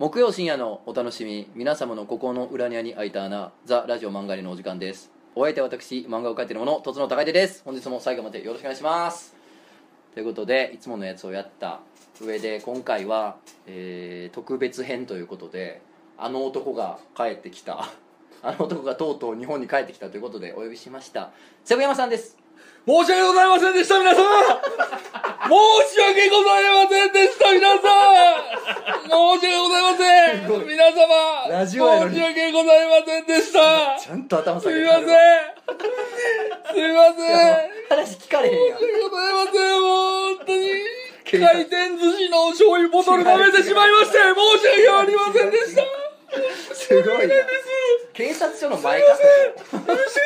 木曜深夜のお楽しみ皆様の心の裏庭に開いた穴ザ・ラジオ漫画りのお時間です。お相手は私漫画を描いている者とつの高出です。本日も最後までよろしくお願いします。ということでいつものやつをやった上で今回は、えー特別編ということであの男が帰ってきた。あの男がとうとう日本に帰ってきたということでお呼びしました。瀬山さんです。申し訳ございませんでした、皆様申し訳ございませんでした、皆さん。申し訳ございません。皆様ラジオやのに。申し訳ございませんでした。ちゃんと頭すみ下げてません。すみません。話聞かれへんやん。申し訳ございません。本当に。回転寿司の醤油ボトル飲めてしまいまして申し訳ありませんでしたすごいな。警察署の前か。許してくださ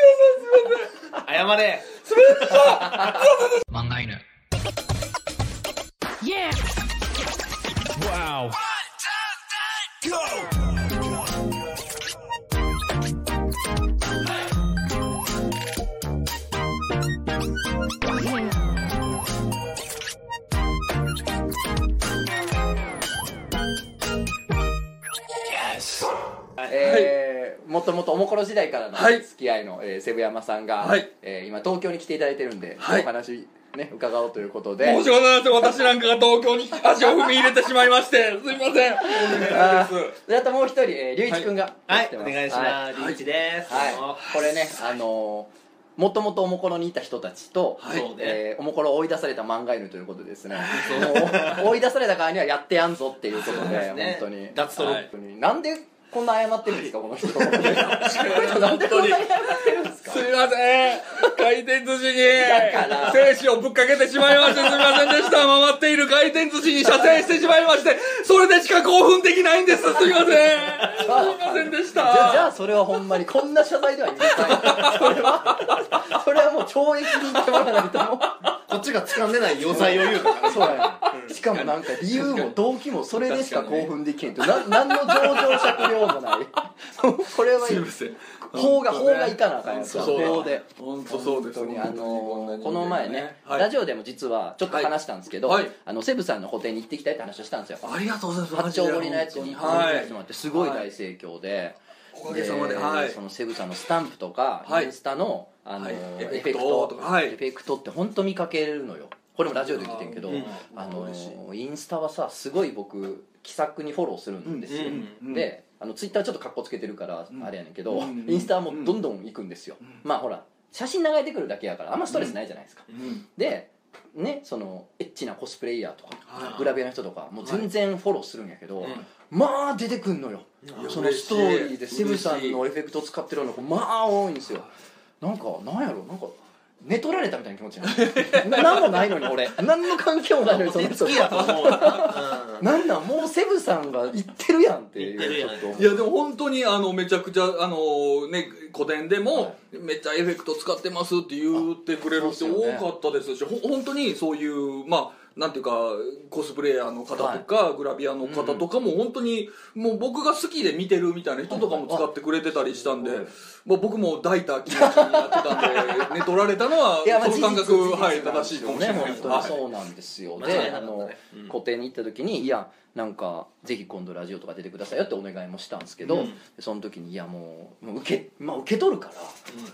いすみませえーもともとおもころ時代からのはい。付き合いの、えー、セブ山さんが、はい。えー今東京に来ていただいてるんで、はい。お話ね伺おうということで。申し訳ございません私なんかが東京に足を踏み入れてしまいまして すみません。あーであともう一人、えー、龍一君がはい。来てお願いします。リーチです。はい、どうもこれねあのーもともとおもころにいた人たちと、はい。そうね。えーおもころを追い出された漫画犬ということでですね。もう追い出された側にはやってやんぞっていうことでそうですね。本当に。脱トロ本当に。なんでこんな謝ってるんですかこの人。なんでこんな謝ってるんですかすみません。回転寿司に。精子をぶっかけてしまいましてすみませんでした。回っている回転寿司に射精してしまいましてそれでしか興奮できないんです。すみません。すみませんでしじゃあじゃあたそれはほんまにこんな謝罪では許さないそれはそれはもう懲役に行ってもらわないとこっちが掴んでない余罪を言うのかなそうやねしかもなんか理由も動機もそれでしか興奮できへんとな何の上場酌量もない。これはすみません。法が法がいかなあかんやつ法で。本当そうです本当にあのーこの前ね、はい。ラジオでも実はちょっと話したんですけど、あのセブさんの個展に行ってきたいって話をしたんですよ。ありがとうございます。八丁堀のやつに行はいってもらってすごい大盛況で、おかげさまではい。そのセブさんのスタンプとか、はい。インスタの、あのエフェクトエフェクトって本当見かけるのよこれもラジオで言ってんけど、うん。あのーインスタはさすごい僕気さくにフォローするんですよ、であのツイッターちょっとカッコつけてるからうん。あれやねんけど、うんインスタはもうどんどん行くんですよ、まあほら写真流れてくるだけやからあんまストレスないじゃないですか、うん。でねそのエッチなコスプレイヤーとか、はい。グラビアの人とかもう全然フォローするんやけど、ん。まあ出てくんのよ。やそのストーリーでセブさんのエフェクト使ってるのがまあ多いんですよ。なんかなんやろなんか寝取られたみたいな気持ちになる何もないのに俺。何の関係もないのにその人。好きやと思うな。なんなんもうセブさんが言ってるやんっていう。言ってるやんちょっと思ういやでも本当にあのめちゃくちゃあのね個展でも、はめっちゃエフェクト使ってますって言ってくれる人多かったですし、ほ本当にそういうまあなんていうかコスプレイヤーの方とか、グラビアの方とかも本当にもう僕が好きで見てるみたいな人とかも使ってくれてたりしたんで、はいまあ、僕も抱いた気持ちになってたんで寝取られたのはその感覚はい正しいかもしれない。ねです本当に。そうなんですよ、であの、うん。個展に行った時にいやなんかぜひ今度ラジオとか出てくださいよってお願いもしたんですけど、うん。その時にいやもうもう受け,、まあ、受け取るから、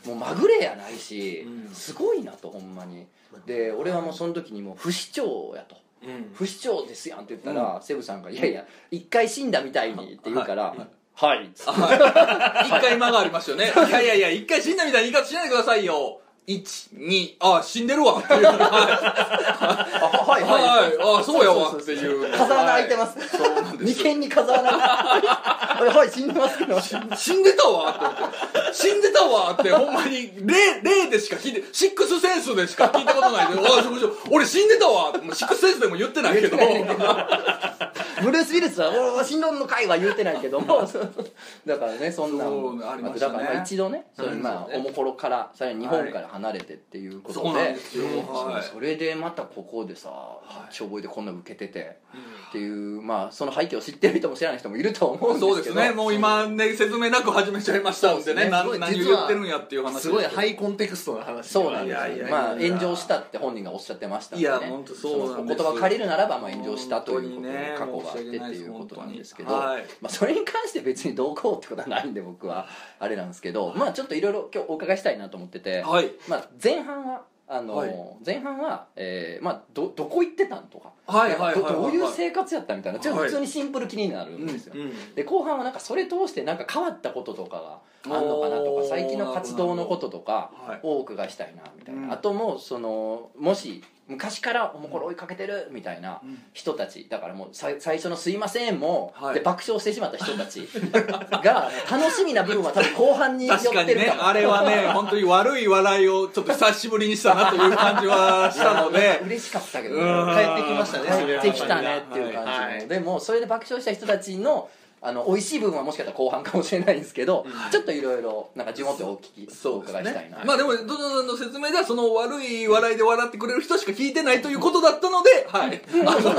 もうまぐれやないし、うん。すごいなとほんまに。で俺はもうその時にもう不死鳥やと。うん。不死鳥ですやんって言ったら、セブさんが「いやいや一回死んだみたいに」って言うからはい「はい」っつってはい一回間がありましたよね。いやいやいや、一回死んだみたいな言い方しないでくださいよ。一、二、あ、死んでるわっていう。はい。あはいはいはい。あ、そうやわっていう。風穴開いてます、そうなんです眉間に風穴がはい死んでますけど死んでたわって思って。死んでたわって、ほんまに、霊、霊でしか聞いて、シックスセンスでしか聞いたことないで、あ、そうそう俺死んでたわって、シックスセンスでも言ってないけど。ブルース・ウィルスは「俺は死んどんのかい」は言うてないけども。だからねそんなんそうありましたね。だからまあ一度ねそまあおもころからさらに日本から離れてっていうことで、そうなんですよ。そうはい。それでまたここでさ八丁堀でこんな受けてて、っていうまあその背景を知ってる人も知らない人もいると思うんですけど。そうですね。もう今ね、説明なく始めちゃいましたんでね、何言ってるんやっていう話すごいハイコンテクストな話そうなんですよ。まあ炎上したって本人がおっしゃってましたんで、ね、いや本当そうなんですの言葉借りるならばまあ炎上したという過去が。あってっていうことなんですけど、はい。まあ、それに関して別にどうこうってことはないんで僕はあれなんですけど、まあちょっといろいろ今日お伺いしたいなと思ってて、はい。まあ、前半はあの、はい。前半は、えーまあ、どどこ行ってたんとか、はいはいはいはいどどういう生活やったみたいな。ちょっとはい。普通にシンプル気になるんですよ、うんで後半はなんかそれ通してなんか変わったこととかがあんのかなとか最近の活動のこととかはい。をお伺いしたいなみたいな、うん。あともうそのもし昔からおもころ追いかけてるみたいなうん。人たち。だからもうさ最初の「すいませんも」はい。で爆笑してしまった人たち。が楽しみな部分は多分後半に寄って確かにね。あれはね 本当に悪い笑いをちょっと久しぶりにしたなという感じはしたので。嬉しかったけどうん。帰ってきましたね帰ってきたねっていう感じの、はい。でもそれで爆笑した人たちのあの美味しい部分はもしかしたら後半かもしれないんですけど、ちょっといろいろなんか順を追ってお聞きお伺いしたいな、まあでもドドさんの説明ではその悪い笑いで笑ってくれる人しか聞いてないということだったのではい。あの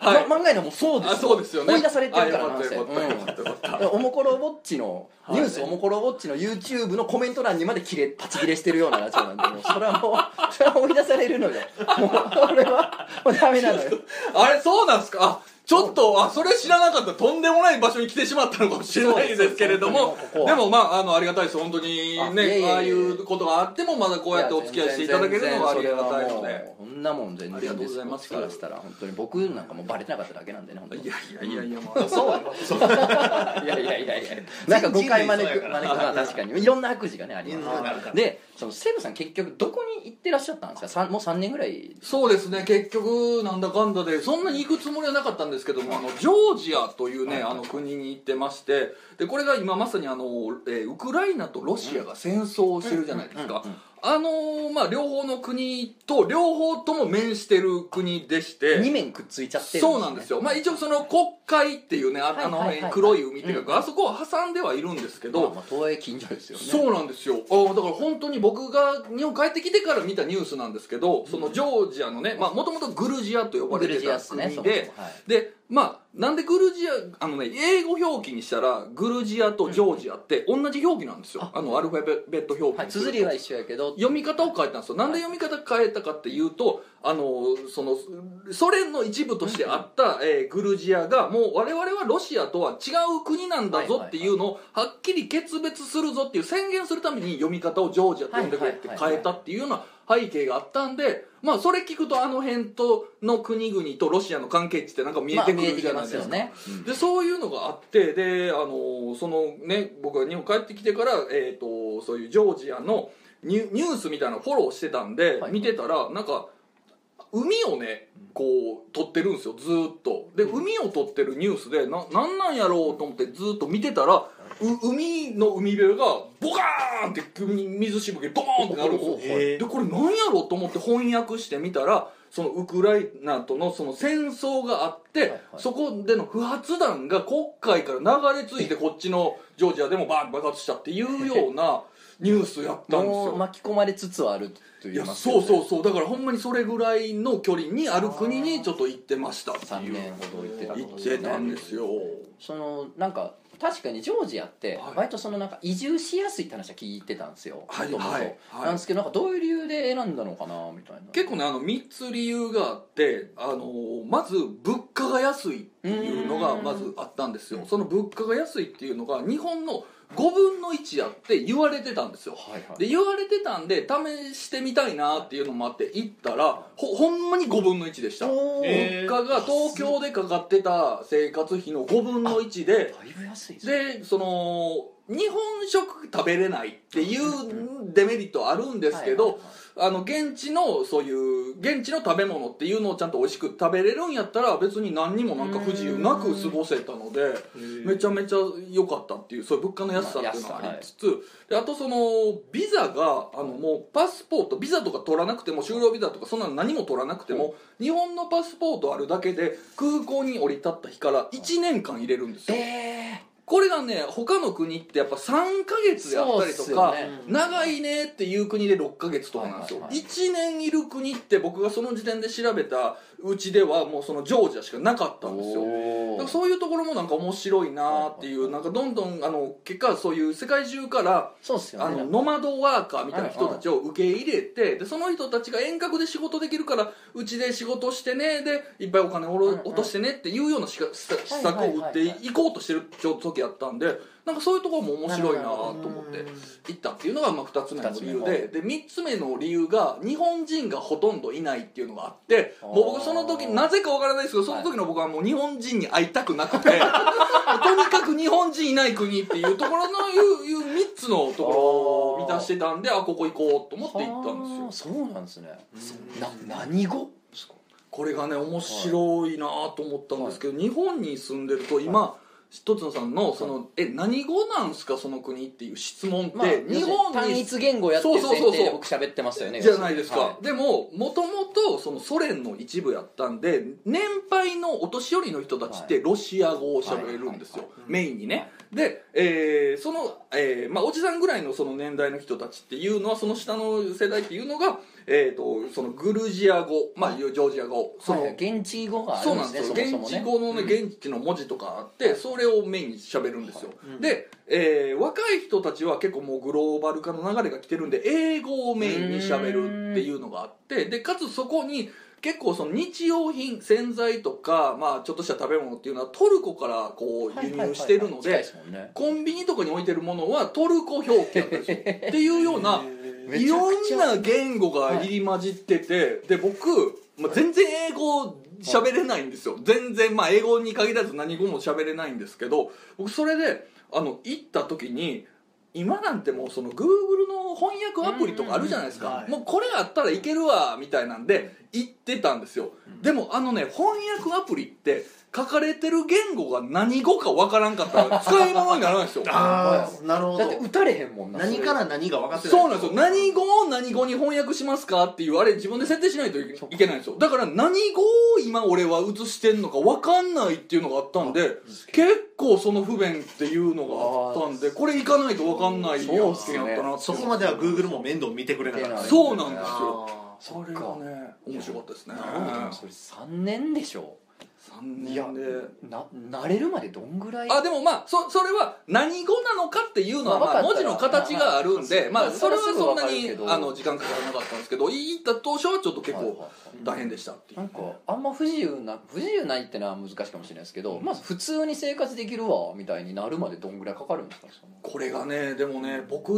はい。ま漫画のもそうですあそうですよね。追い出されてるからあなんせ。よかったよかったよかったよかった。おもころウォッチの、はい。ニュースおもころウォッチの YouTube のコメント欄にまで切れパチ切れしてるようなラジオなんでもうそれはもうそれは追い出されるのよ。もうこれはもうダメなのよ。あれそうなんですか？あちょっとあそれ知らなかった。とんでもない場所に来てしまったのかもしれないですけれども。でもまああのありがたいです。本当にねああいうことがあってもまだこうやってお付き合いしていただけるのはありがたいのでこんなもん全然ありがとうございます。からしたら本当に僕なんかもうバレてなかっただけなんでねいやいやいやいやまあそう。そういやいやいやいやなんか誤解招く招くまあ確かに。いろんな悪事がねあります。でその西武さん結局どこに行ってらっしゃったんですか？もう3年ぐらい。そうですね。結局なんだかんだでそんなに行くつもりはなかったんですけどもあのジョージアというねあの国に行ってましてでこれが今まさにあの、えーウクライナとロシアが戦争をしてるじゃないですかあのーまあ両方の国と両方とも面してる国でして。2面くっついちゃってるそうなんですよ、まあ、一応その国海っていうねああの黒い海っていうか、うんあそこは挟んではいるんですけど、まあまあ東映近所ですよね。そうなんですよ。あだから本当に僕が日本帰ってきてから見たニュースなんですけどそのジョージアのねもともとグルジアと呼ばグれてた国ででまあなんでグルジアあのね英語表記にしたらグルジアとジョージアって同じ表記なんですよ、あ。のアルファベット表記はい綴りは一緒やけど。読み方を変えたんですよ。なんで読み方変えたかっていうとあのそのソ連の一部としてあった、えーグルジアがもう我々はロシアとは違う国なんだぞっていうのをはっきり決別するぞっていう宣言するために読み方をジョージアと呼んでくれって変えたっていうような背景があったんでまあそれ聞くとあの辺との国々とロシアの関係値ってなんか見えてくるじゃないですか、まあね。でそういうのがあってであのそのね僕が日本帰ってきてから、えー、とそういうジョージアのニュニュースみたいなのフォローしてたんで、はい。見てたらなんか海をねこう撮ってるんですよずーっと。で海を撮ってるニュースでななんなんやろうと思ってずーっと見てたらう海の海辺がボカーンって水しぶきボーンってなるんですよ。でこれ何やろうと思って翻訳してみたらそのウクライナとのその戦争があって、はいはい。そこでの不発弾が黒海から流れ着いてこっちのジョージアでもバーン爆発したっていうような ニュースやったんですよ。巻き込まれつつあると言いいやますよね。そうそうそう。だからほんまにそれぐらいの距離にある国にちょっと行ってましたって3いう。年ほど行ってた行ってたんですよ。そのなんか確かにジョージアってはい。割とそのなんか移住しやすいって話は聞いてたんですよ。はいはいはい。なんですけどなんかどういう理由で選んだのかなみたいな。結構ねあの3つ理由があってあのまず物価が安いっていうのがまずあったんですよ。その物価が安いっていうのが日本の5分の1やって言われてたんですよ。はいはい。で言われてたんで試してみたいなっていうのもあって行ったらほほんまに5分の1でした。物価が東京でかかってた生活費の5分の1でだいぶ安いでその日本食食べれないっていうデメリットあるんですけど、はいはいはいあの現地のそういう現地の食べ物っていうのをちゃんと美味しく食べれるんやったら別に何にもなんか不自由なく過ごせたのでめちゃめちゃ良かったっていうそういう物価の安さっていうのがありつつ、であとそのビザがあのもうパスポートビザとか取らなくても就労ビザとかそんなの何も取らなくても、日本のパスポートあるだけで空港に降り立った日から1年間入れるんですよ、えこれがね他の国ってやっぱ3ヶ月であったりとか、ね。長いねっていう国で6ヶ月とかなんですよ、はいはいはい1年いる国って僕がその時点で調べたうちではもうそのジョージアしかなかったんですよ。だからそういうところもなんか面白いなっていうなんかどんどんあの結果そういう世界中からそうっすよね。あのノマドワーカーみたいな人たちを受け入れてでその人たちが遠隔で仕事できるからうちで仕事してねでいっぱいお金を落としてねっていうようなしか施施策を打っていこうとしてる時やったんでなんかそういうところも面白いなと思って行ったっていうのがまあ2つ目の理由二で。で3つ目の理由が日本人がほとんどいないっていうのがあってもう僕その時なぜかわからないですけどその時の僕はもう日本人に会いたくなくて とにかく日本人いない国っていうところのいういう3つのところを満たしてたんであここ行こうと思って行ったんですよ。はあそうなんですね。な何語ですか？これがね面白いなと思ったんですけど、日本に住んでると今、一つのさんのその、え何語なんすかその国っていう質問って、まあ日本に単一言語やってそうそうそうそう。提で僕喋ってましたよねじゃないですか、はでももともとそのソ連の一部やったんで年配のお年寄りの人たちってロシア語を喋れるんですよ、メインにね。で、えーその、えーまあ、おじさんぐらいのその年代の人たちっていうのはその下の世代っていうのが、えー、とそのグルジア語、まあ、ジョージア語。その、はい現地語があるそうんなんですよ。ですねそもそもね。現地語のね、現地の文字とかあって、それをメインに喋るんですよ、うん。で、えー若い人たちは結構もうグローバル化の流れが来てるんで英語をメインに喋るっていうのがあってでかつそこに結構その日用品洗剤とか、まあ、ちょっとした食べ物っていうのはトルコからこう輸入してるのでコンビニとかに置いてるものはトルコ表記だったりする っていうようなめいろんな言語が入り混じってて、で僕、まあ、全然英語喋れないんですよ。全然まあ英語に限らず何語も喋れないんですけど僕それであの行った時に今なんてもうその Google の翻訳アプリとかあるじゃないですか。もうこれあったらいけるわみたいなんで行ってたんですよ。でもあのね翻訳アプリって書かれてる言語が何語かわからんかったら 使い物にならないんですよ。ああなるほど。だって打たれへんもんな。何から何が分かってない。そうなんですよ。何語を何語に翻訳しますかっていうあれ自分で設定しないといいけないんですよ。だから何語を今俺は映してんのか分かんないっていうのがあったんで結構その不便っていうのがあったんでこれ行かないと分かんないやそうっすね。つやったなってそこまでは Google も面倒見てくれなかった。そうなんですよ。あそれがね。面白かったですね。なるほどそれ3年でしょ3いや年でな慣れるまでどんぐらい？あでもまあそそれは何語なのかっていうのは、まあ、文字の形があるんで、まあ、まあそれはそんなにあの時間かからなかったんですけど行った当初はちょっと結構大変でしたっていう。なんかあんま不自由な不自由ないってのは難しいかもしれないですけど、まず普通に生活できるわみたいになるまでどんぐらいかかるんですか？これがねでもね僕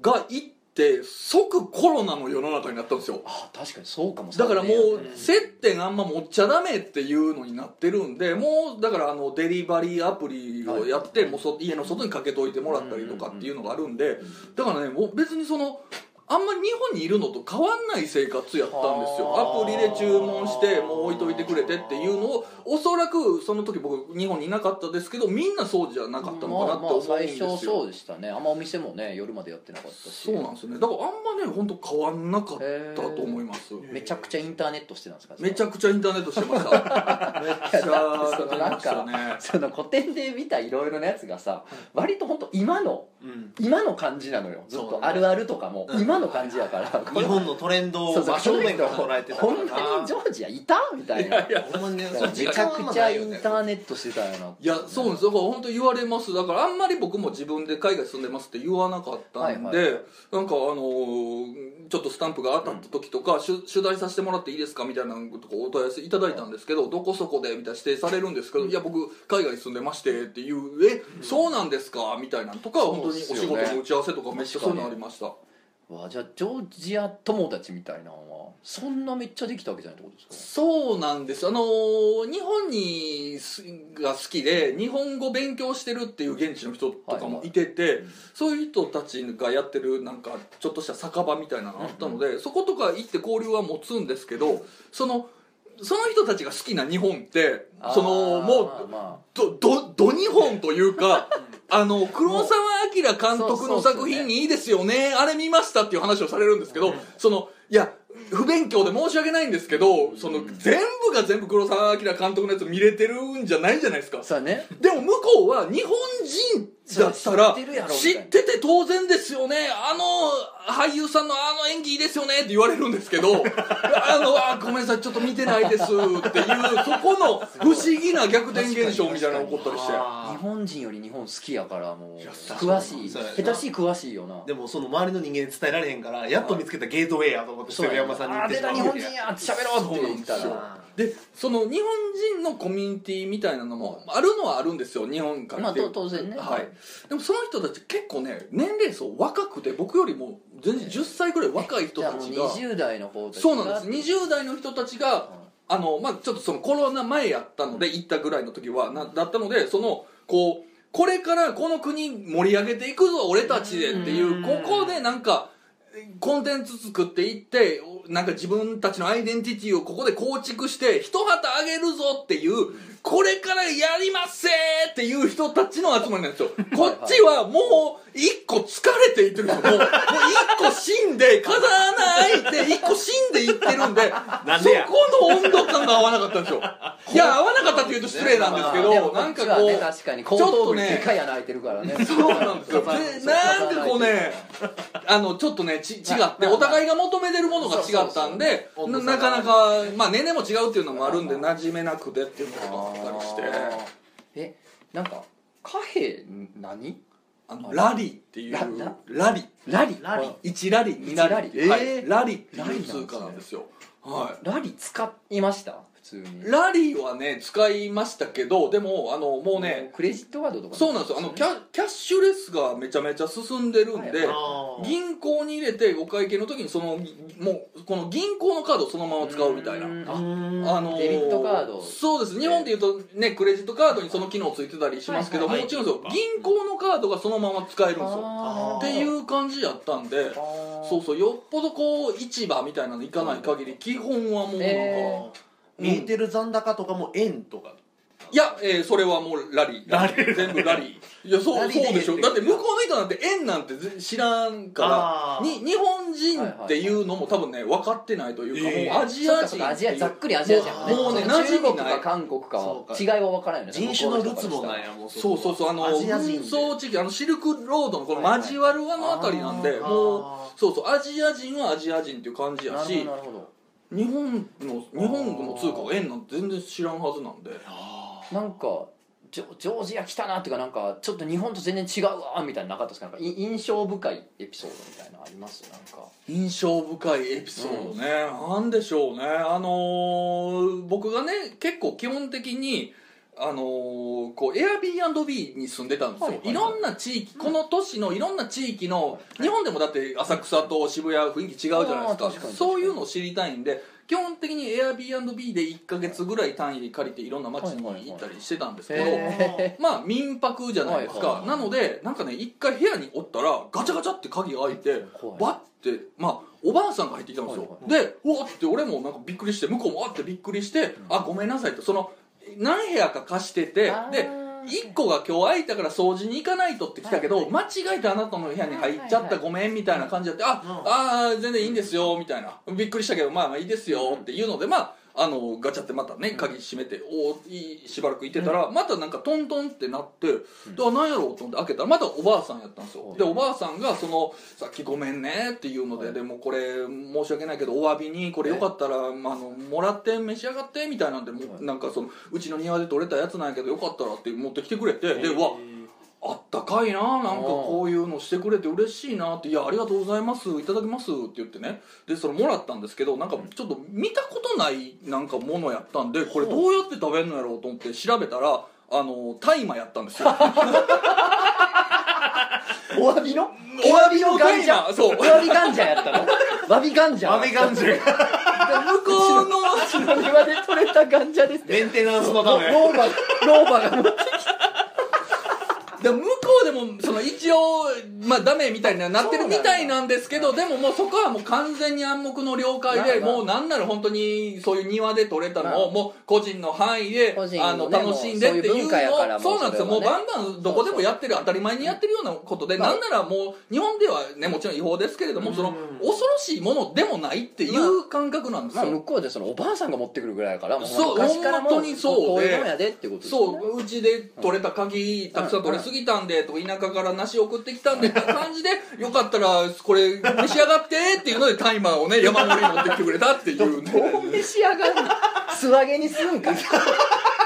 が行って即コロナの世の中になったんですよ。あ確かにそうかもだからも3う接点あんま持っちゃダメっていうのになってるんでもうだからあのデリバリーアプリをやってもうそ家の外にかけといてもらったりとかっていうのがあるんでだからねもう別にそのあんまり日本にいるのと変わんない生活やったんですよ。アプリで注文してもう置いといてくれてっていうのをおそらくその時僕日本にいなかったですけどみんなそうじゃなかったのかなって思うんですよ、まあ、まあ最初そうでしたねあんまお店もね。夜までやってなかったしそうなんですよね。だからあんまね本当変わんなかったと思います。めちゃくちゃインターネットしてたんですかめちゃくちゃインターネットしてましためっちゃそのなんかね。その古典で見たいろいろなやつがさ割と本当今のうん今の感じなのよ。ずっとあるあるとかも。うん。今の感じやから。日本のトレンドを真正面から捉えてたからまにジョージアいたみたいな。めちゃくちゃインターネットしてたよな。いやそうなんですだから本当言われます。だからあんまり僕も自分で海外住んでますって言わなかったんで、はいはいはい。なんかあのーちょっとスタンプが当たった時とか、しゅ取材させてもらっていいですかみたいなことをお問い合わせいただいたんですけど、どこそこでみたいな指定されるんですけど、いや僕海外に住んでましてっていうえ、そうなんですかみたいなのとか本当にお仕事の打ち合わせとかめっちゃそういうのありましたわじゃあジョージア友達みたいなのはそんなめっちゃできたわけじゃないってことですか？そうなんです。あのー日本にすが好きで日本語勉強してるっていう現地の人とかもいてて、そういう人たちがやってるなんかちょっとした酒場みたいなのがあったので、そことか行って交流は持つんですけどそのその人たちが好きな日本ってそのもうまどどど日本というかあの黒澤明監督の作品いいですよね。あれ見ましたっていう話をされるんですけど、そのいや不勉強で申し訳ないんですけどその全部が全部黒澤明監督のやつ見れてるんじゃないじゃないですか。そうやね。でも向こうは日本人だったら知っててて当然ですよね。あの俳優さんのあの演技いいですよね。って言われるんですけど あのあごめんなさいちょっと見てないです。っていうそこの 不思議な逆転現象みたいなの起こったりして。日本人より日本好きやからもうや詳しい下手しい詳しいよな。でもその周りの人間に伝えられへんからやっと見つけたゲートウェイやと思ってそうやセル山さんに言あってしまう。出た日本人やって喋ろうって言ったら。でその日本人のコミュニティみたいなのもあるのはあるんですよ日本から。まあ当然ね。はい、でもその人たち結構ね年齢層若くて僕よりも全然10歳ぐらい若い人たちが20代の方たちそうなんです。20代の人たちがあの、まあ、ちょっとそのコロナ前やったので行ったぐらいの時はなだったのでそのこうこれからこの国盛り上げていくぞ俺たちでっていううん。ここでなんかコンテンツ作っていってなんか自分たちのアイデンティティをここで構築して一旗あげるぞっていうこれからやりますせーっていう人たちの集まりなんですよ。こっちはもう一個疲れていってるんですよもうもう一個死んで風穴開いて一個死んでいってるんでなんでや。そこの温度感が合わなかったんですよ。いや合わなかったって言うと失礼なんですけど、もなんかこっちはねこう確かに後ちょっ頭部にとねでかい穴開いてるからね。そうなんですよ。でなんかこうねあのちょっとねち違ってお互いが求めてるものが違ったんでそうそうそう。ななかなかまあ年齢も違うっていうのもあるんで馴染めなくてっていうのがあったりしてえなんか貨幣何？あのラリーっていう。ラララリラリラリ1ラリー。2ラリ一ラリはい。えー。ラリっていうラリなんですね。通貨なんですよ。はラリ使いました？普通に。いラリーはね使いましたけどでもあのもうねクレジットカードとかそうなんですよ。あのキャキャッシュレスがめちゃめちゃ進んでるんで、はい銀行に入れてお会計の時にそのもうこの銀行のカードをそのまま使うみたいな。あのーデビットカード。そうです日本でいうとねクレジットカードにその機能ついてたりしますけど、はいはいもちろんですよ。銀行のカードがそのまま使えるんですよ。っていう感じやったんでそうそうよっぽどこう市場みたいなの行かない限り基本はもうなんか、え見えてる残高とかも円とか。いや、えーそれはもうラリー。ラリー。全部ラリー。いやそうラリーでそうでしょ。だって向こうの人なんて円なんてぜ知らんからあー。に日本人っていうのも多分ね分かってないというか、えーもうアジそっア人かそっかアジアざっくりアジア人やね。もうねその中馴染みない。国か韓国かそうか。違いは分からんよね人種のるつぼ向こうなんやもうそうそうそうあのア紛ジア人で争地域あのシルクロードのこの交わる輪のあたりなんで、はいはいもうあそうそうアジア人はアジア人っていう感じやしなるほどなるほど日本の日本の通貨が円なんて全然知らんはずなんで。なんかジョジョージア来たなっていうかなんかちょっと日本と全然違うわみたいなのなかったですか？なんかい印象深いエピソードみたいなのあります？なんか。印象深いエピソードね、なんでしょうね。あのー僕がね結構基本的にあのーこう Airbnb に住んでたんですよ、はいはいはい。いろんな地域この都市のいろんな地域の日本でもだって浅草と渋谷雰囲気違うじゃないですか。そういうのを知りたいんで基本的に Airbnb で1か月ぐらい単位で借りていろんな街に行ったりしてたんですけど、へまあ民泊じゃないですか、はいはい。なのでなんかね一回部屋におったらガチャガチャって鍵開いてバッてまあおばあさんが入ってきたんですよ、はいでうわって俺もなんかびっくりして向こうもわってびっくりして、あごめんなさいってその何部屋か貸しててで1個が今日空いたから掃除に行かないとって来たけど、はい。間違えてあなたの部屋に入っちゃった、はいはいはい。ごめんみたいな感じであ、うんあー全然いいんですよみたいな。びっくりしたけどまあまあいいですよっていうのでまああのガチャってまたね鍵閉めておいいしばらくいてたら、またなんかトントンってなって、であ何やろうと思って開けたらまたおばあさんやったんですよ、う。んでおばあさんがその「さっきごめんね」っていうので、でもこれ申し訳ないけどお詫びにこれよかったら、まあ、あのもらって召し上がってみたいなんで、なんかそのうちの庭で採れたやつなんやけどよかったらって持ってきてくれて、でうわあったかいななんかこういうのしてくれて嬉しいなって「いやありがとうございますいただきます」って言ってね。でそれもらったんですけどなんかちょっと見たことないなんかものやったんでこれどうやって食べるのやろうと思って調べたらあの大麻やったんですよ。お詫びの？お詫びのガンジャそう。お詫びガンジャやったの？わびガンジャ豆ガンジャが向こうの庭で採れたガンジャですメンテナンスのためローバ ローバが持ってで向こうでもその一応まあダメみたいにはなってるみたいなんですけどでももうそこはもう完全に暗黙の了解でもうなんなら本当にそういう庭で撮れたのをまあ。もう個人の範囲であの楽しんでっていうもうそうなんですよ。もうバンバンどこでもやってる当たり前にやってるようなことでまあなんならもう日本ではねもちろん違法ですけれどもそのうん恐ろしいものでもないっていう感覚なんですまあ、よ向こうでそのおばあさんが持ってくるぐらいやからもそう昔からも本当にそうで。こういうもんやでってことですよね。そううちで取れた柿たくさん取れすぎたんでと田舎から梨送ってきたんでって感じで よかったらこれ召し上がってっていうのでタイマーをね山盛り持ってきてくれたっていうね。どう召し上がるの素揚げにすんか。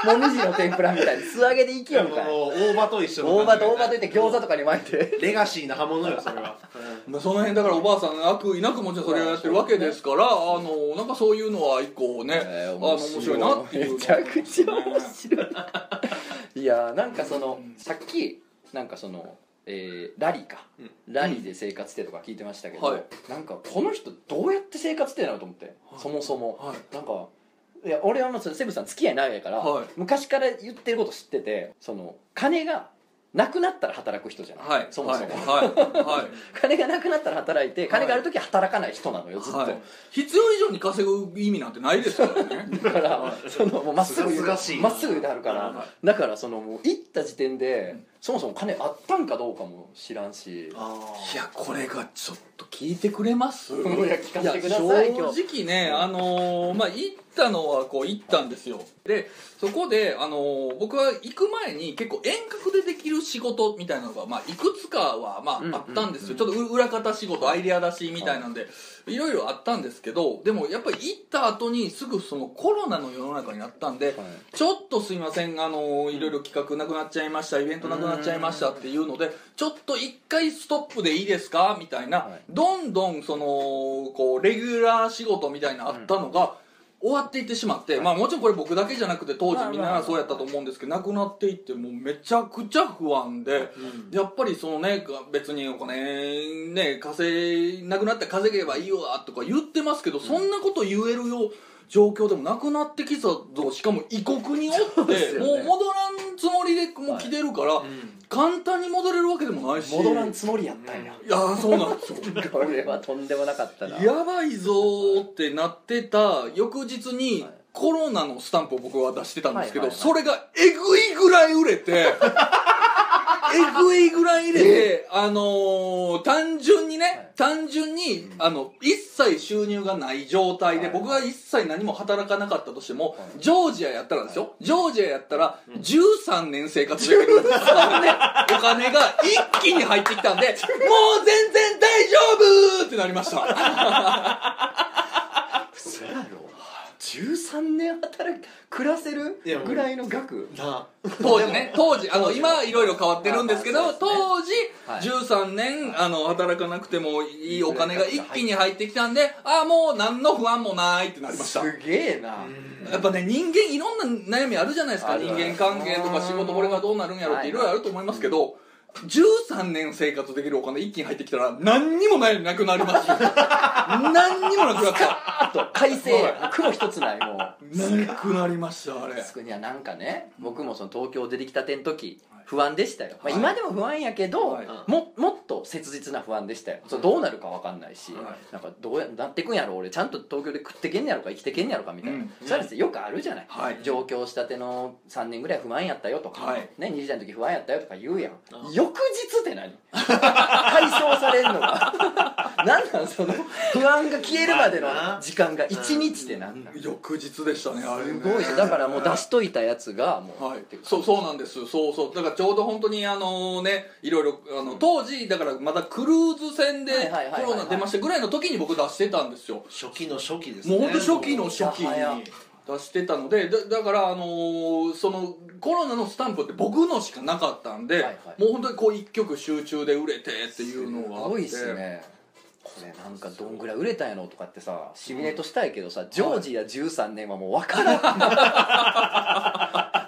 もみじの天ぷらみたいに素揚げでいきよんかいもう大葉と一緒の大葉と大葉といって餃子とかに巻いて。レガシーな刃物よそれはまあその辺だからおばあさん悪意なくもちろんそれをやってるわけですから あのなんかそういうのは一個ね、えーあの面白いなっていう。のめちゃくちゃ面白い。いやなんかそのさっきなんかその、えーラリーか、ラリーで生活ってとか聞いてましたけど、はい。なんかこの人どうやって生活ってなのと思って、そもそも、はい。なんかいや俺はもうそのセブさん付き合い長いから、はい。昔から言ってること知っててその金がなくなったら働く人じゃない、はい。そもそも、はい。はい、はい。金がなくなったら働いて金がある時は働かない人なのよずっと、はい、必要以上に稼ぐ意味なんてないですからね。だからそのもうまっすぐ言うすがすがしいまっすぐ言うてはるから、はだからそのもう行った時点で、そもそも金あったんかどうかも知らんし。あいやこれがちょっと聞いてくれます？いや聞かせてくださいや正直ねあのーまあ行ったのはこう行ったんですよ。でそこであのー僕は行く前に結構遠隔でできる仕事みたいなのが、まあ、いくつかは、まあうんあったんですよ、ちょっと裏方仕事アイデア出しみたいなんで、いろいろあったんですけどでもやっぱり行った後にすぐそのコロナの世の中になったんで、ちょっとすいませんあのいろいろ企画なくなっちゃいましたイベントなくなっちゃいましたっていうのでちょっと一回ストップでいいですか？みたいな、はい。どんどんそのこうレギュラー仕事みたいなのあったのが、終わっていってしまって、まあもちろんこれ僕だけじゃなくて当時みんなそうやったと思うんですけどなくなっていってもうめちゃくちゃ不安で。やっぱりそのね別にお金ね稼いなくなって稼げばいいわとか言ってますけど、そんなこと言えるよ状況でもなくなってきたぞ。しかも異国におって、ね。もう戻らんつもりでもう来てるから、簡単に戻れるわけでもないし。戻らんつもりやったんや、いやーそうなんですよ。これはとんでもなかったな。やばいぞーってなってた翌日にはい。コロナのスタンプを僕は出してたんですけど、はいはい。それがえぐいぐらい売れて えぐいぐらい売れて、あのー単純にね、はい単純に、あの一切収入がない状態で、はい。僕が一切何も働かなかったとしても、はい。ジョージアやったらですよ、ジョージアやったら13年生活できる。お金が一気に入ってきたんで もう全然大丈夫ってなりました。そやろ13年働き暮らせるぐらいの額？な。当時ね。当時あの今いろいろ変わってるんですけどまあまあ当時はい。13年あの働かなくてもいいお金が一気に入ってきたんでああもう何の不安もないってなりました。すげえな。やっぱね人間いろんな悩みあるじゃないですか。人間関係とか仕事これがどうなるんやろっていろいろあると思いますけど13年生活できるお金一気に入ってきたら何にもないなくなりますよ。何にもなくなった。あと快晴雲一つないもう。なくなりましたあれ。いやなんかね僕もその東京出てきたての時はい不安でしたよ、まあ、はい。今でも不安やけど、はい。ももっと切実な不安でしたよ。そうどうなるか分かんないし、はい。なんかどうやなってくんやろ俺。ちゃんと東京で食ってけんねやろか生きてけんねやろかみたいな、うん。そういうのってよくあるじゃない、はい。上京したての3年ぐらい不安やったよとか、はい。ね、20代の時不安やったよとか言うやん。うん翌日って何？解消されんのがなんなんその不安が消えるまでの時間が1日ってなんなん。翌日でしたねあれね。すごいですだからもう出しといたやつがもう、はい、そうそうなんです。そうそう。だからちょうど本当にあのねいろいろあの当時だからまだクルーズ船ではいはいはいはいコロナ出ましたぐらいの時に僕出してたんですよ。初期の初期ですねもう本当初期の初期に出してたのでだだからあのーそのコロナのスタンプって僕のしかなかったんで、はいはい。もう本当にこう一曲集中で売れてっていうのがあって。すごいっすね。これなんかどんぐらい売れたんやろとかってさシミュレートしたいけどさ、ジョージア13年はもう分からん。で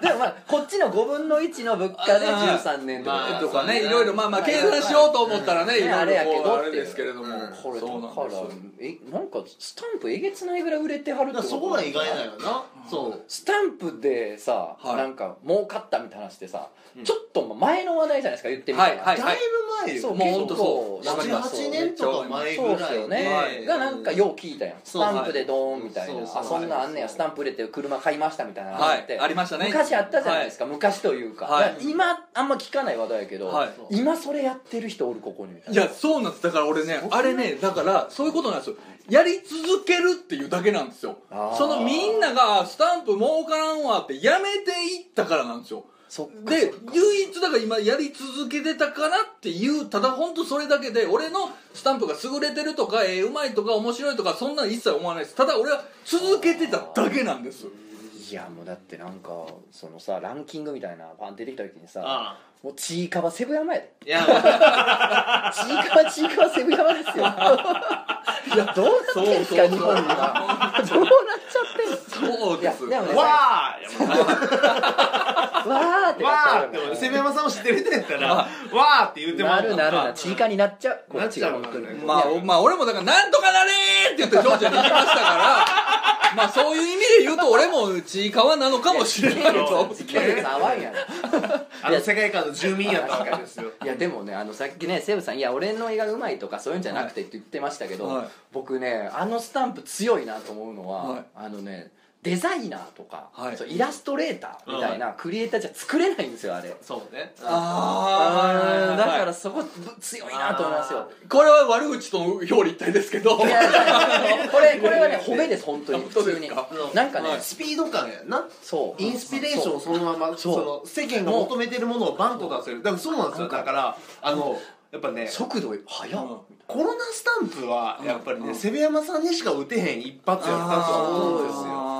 でもまあこっちの5分の1の物価で13年とか、まあとかね。いろいろまあまあ計算しようと思ったらねいろいろあれやけどこう。あれですけれども。うん。これだからえなんかスタンプえげつないぐらい売れてはるってことそこが意外だよなそう。スタンプでさ、はい。なんか儲かったみたいな話ってさ、うん。ちょっと前の話題じゃないですか言ってみたら、はいはいだいぶ前よ。そうもう本当そう。結構なんか78年とか前そうぐらいでっすよね、はいがなんかよう聞いたやん。スそうタンプでドーンみたいな、そうそうあそんなんあんねや。スタンプ売れて車買いましたみたいなのあって、はい。ありましたね。昔あったじゃないですか、昔というか,、はい。今あんま聞かない話題やけど、はい。今それやってる人おるここにみたいな。いやそうなんです。だから俺ねあれねだからそういうことなんですよやり続けるっていうだけなんですよ。そのみんながスタンプ儲からんわってやめていったからなんですよ。で唯一だから今やり続けてたからっていうただ本当それだけで俺のスタンプが優れてるとかえーうまいとか面白いとかそんなの一切思わないです。ただ俺は続けてただけなんです。いやもうだってなんかそのさランキングみたいなパン出てきた時にさあもうちいかわセブ山やで。あいや。ちいかわちいかわセブ山ですよ。いやどうなってんすか日本今 どうなっちゃってんすそうです。いやでもねわー ーってなっちわゃうーって俺セブ山さんも知ってる人やったらあ。わーって言ってもらなるなるな。ちいかになっちゃう。こっちが。なっちゃう本当にまあ、おまあ俺もだからなんとかなれーって言ってジョージアに行きましたから まあそういう意味で言うと俺もちいかわなのかもしれないとキャベツ甘いやんあの世界観の住民やったわけですよ。いやでもねあのさっきねセブさん「いや俺の映画うまい」とかそういうんじゃなくてって言ってましたけど、はい。僕ねあのスタンプ強いなと思うのは、はい。あのねデザイナーとか、はい。そうイラストレーターみたいなクリエイターじゃ作れないんですよあれ。そうね。あうんだからそこぶ強いなと思いますよ。これは悪口との表裏一体ですけど。これこれはね褒めです本当に普通に。なんかね、はい。スピード感やな。そう。インスピレーションをそのままその世間が求めてるものをバンと出せる。だからそうなんですよ。だからあのやっぱね速度速っ、うん。コロナスタンプはやっぱりうん。ねセブ山さんにしか打てへん一発やったと思うんですよ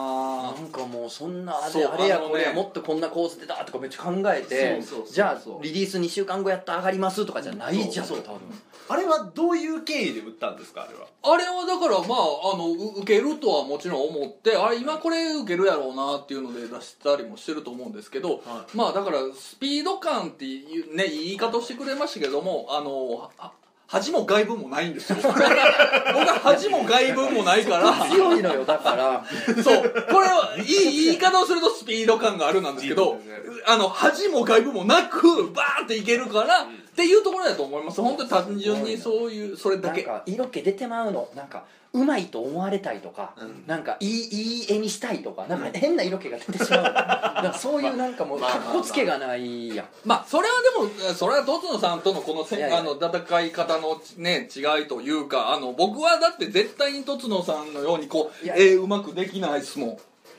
かもうそんなあれあれやこれやもっとこんな構図でだとかめっちゃ考えてじゃあリリース2週間後やったら上がりますとかじゃないじゃん。そう多分あれはどういう経緯で打ったんですかあれは？あれはだからまああのう受けるとはもちろん思ってあ今これ受けるやろうなっていうので出したりもしてると思うんですけど、はまあだからスピード感っていうね言い方をしてくれましたけどもあのは恥も外分もないんですよ。僕は恥も外分もないから。強いのよだから。そう。これはいい言い方をするとスピード感があるなんですけどあの恥も外部もなくバーっていけるから、っていうところだと思います。本当に単純にそういうそれだけ。色気出てまうの。なんかうまいと思われたいとか、うん。なんかいいいい絵にしたいとかなんか変な色気が出てしまう。そういうなんかもうまあかっこつけがないやん。まあ。それはでもそれはとつのさんとのこのせあの戦い方のね違いというかあの僕はだって絶対にとつのさんのようにこう絵うまくできないですもん。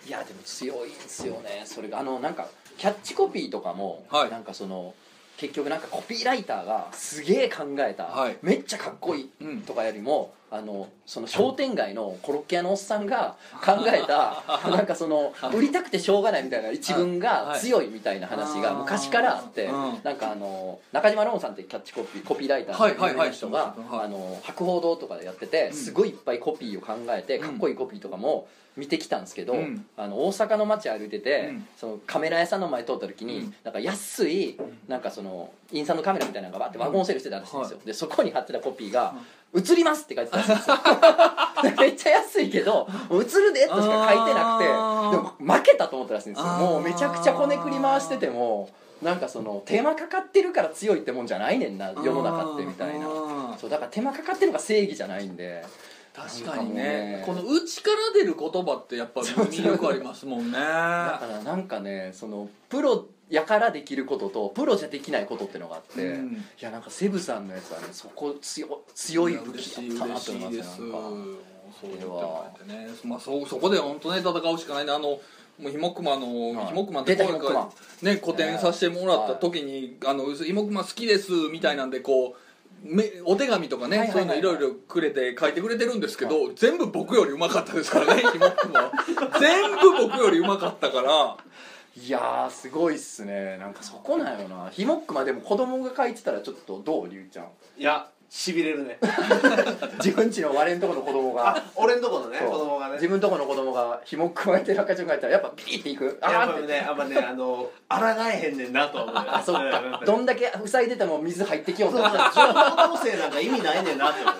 いやでも強いんですよねそれが。あのなんかキャッチコピーとかも、はい。なんかその結局なんかコピーライターがすげえ考えた、はい。めっちゃかっこいいうん。とかよりも、あのその商店街のコロッケ屋のおっさんが考えた なんかその売りたくてしょうがないみたいな一文が強いみたいな話が昔からあって、うん。なんかあの中島ローンさんってキャッチコピーコピーライターの人が、はい。あの博報堂とかでやっててすごいいっぱいコピーを考えてかっこいいコピーとかも見てきたんですけど、うん。あの大阪の街歩いてて、うん。そのカメラ屋さんの前通った時に、うん。なんか安いなんかそのインサのカメラみたいなのがバーってワゴンセールしてたらしいんですよ、でそこに貼ってたコピーが「映ります」って書いてたんですよ。めっちゃ安いけど「映るで」としか書いてなくてでも負けたと思ったらしいんですよ。もうめちゃくちゃこねくり回しててもなんかその手間かかってるから強いってもんじゃないねんな世の中ってみたいな。そうだから手間かかってるのが正義じゃないんで。確かにね。ね。この内から出る言葉ってやっぱ魅力ありますもんね。だからなんかねそのプロやからできることとプロじゃできないことってのがあって、うん。いやなんかセブさんのやつはねそこ強強い武器だったなと思います嬉しいですなんかそう言ってね、まあ、そそこで本当ね戦うしかないね。あのもうひもくまの、はい。ひもくまって出た声ひもくま。ね個展させてもらった時に「あのひもくま好きです」みたいなんでこうめお手紙とかね、はいはいはいはい。そういうのいろいろくれて書いてくれてるんですけど、全部僕よりうまかったですからねひもくま 全部僕よりうまかったからいやーすごいっすね。なんかそこなんよな。ひもっくまでも子供が書いてたらちょっとどうりゅうちゃん？いやしびれるね。自分ちの割れんとこの子供が。あ俺んとこのね子供がね。自分とこの子供が紐加えてる赤ちゃんがいたらやっぱピーっていく。あやっぱねあんまねあの抗えへんねんなとは思うよ。あそっうかどんだけ塞いでても水入ってきようとそう情報統制なんか意味ないねんなって思う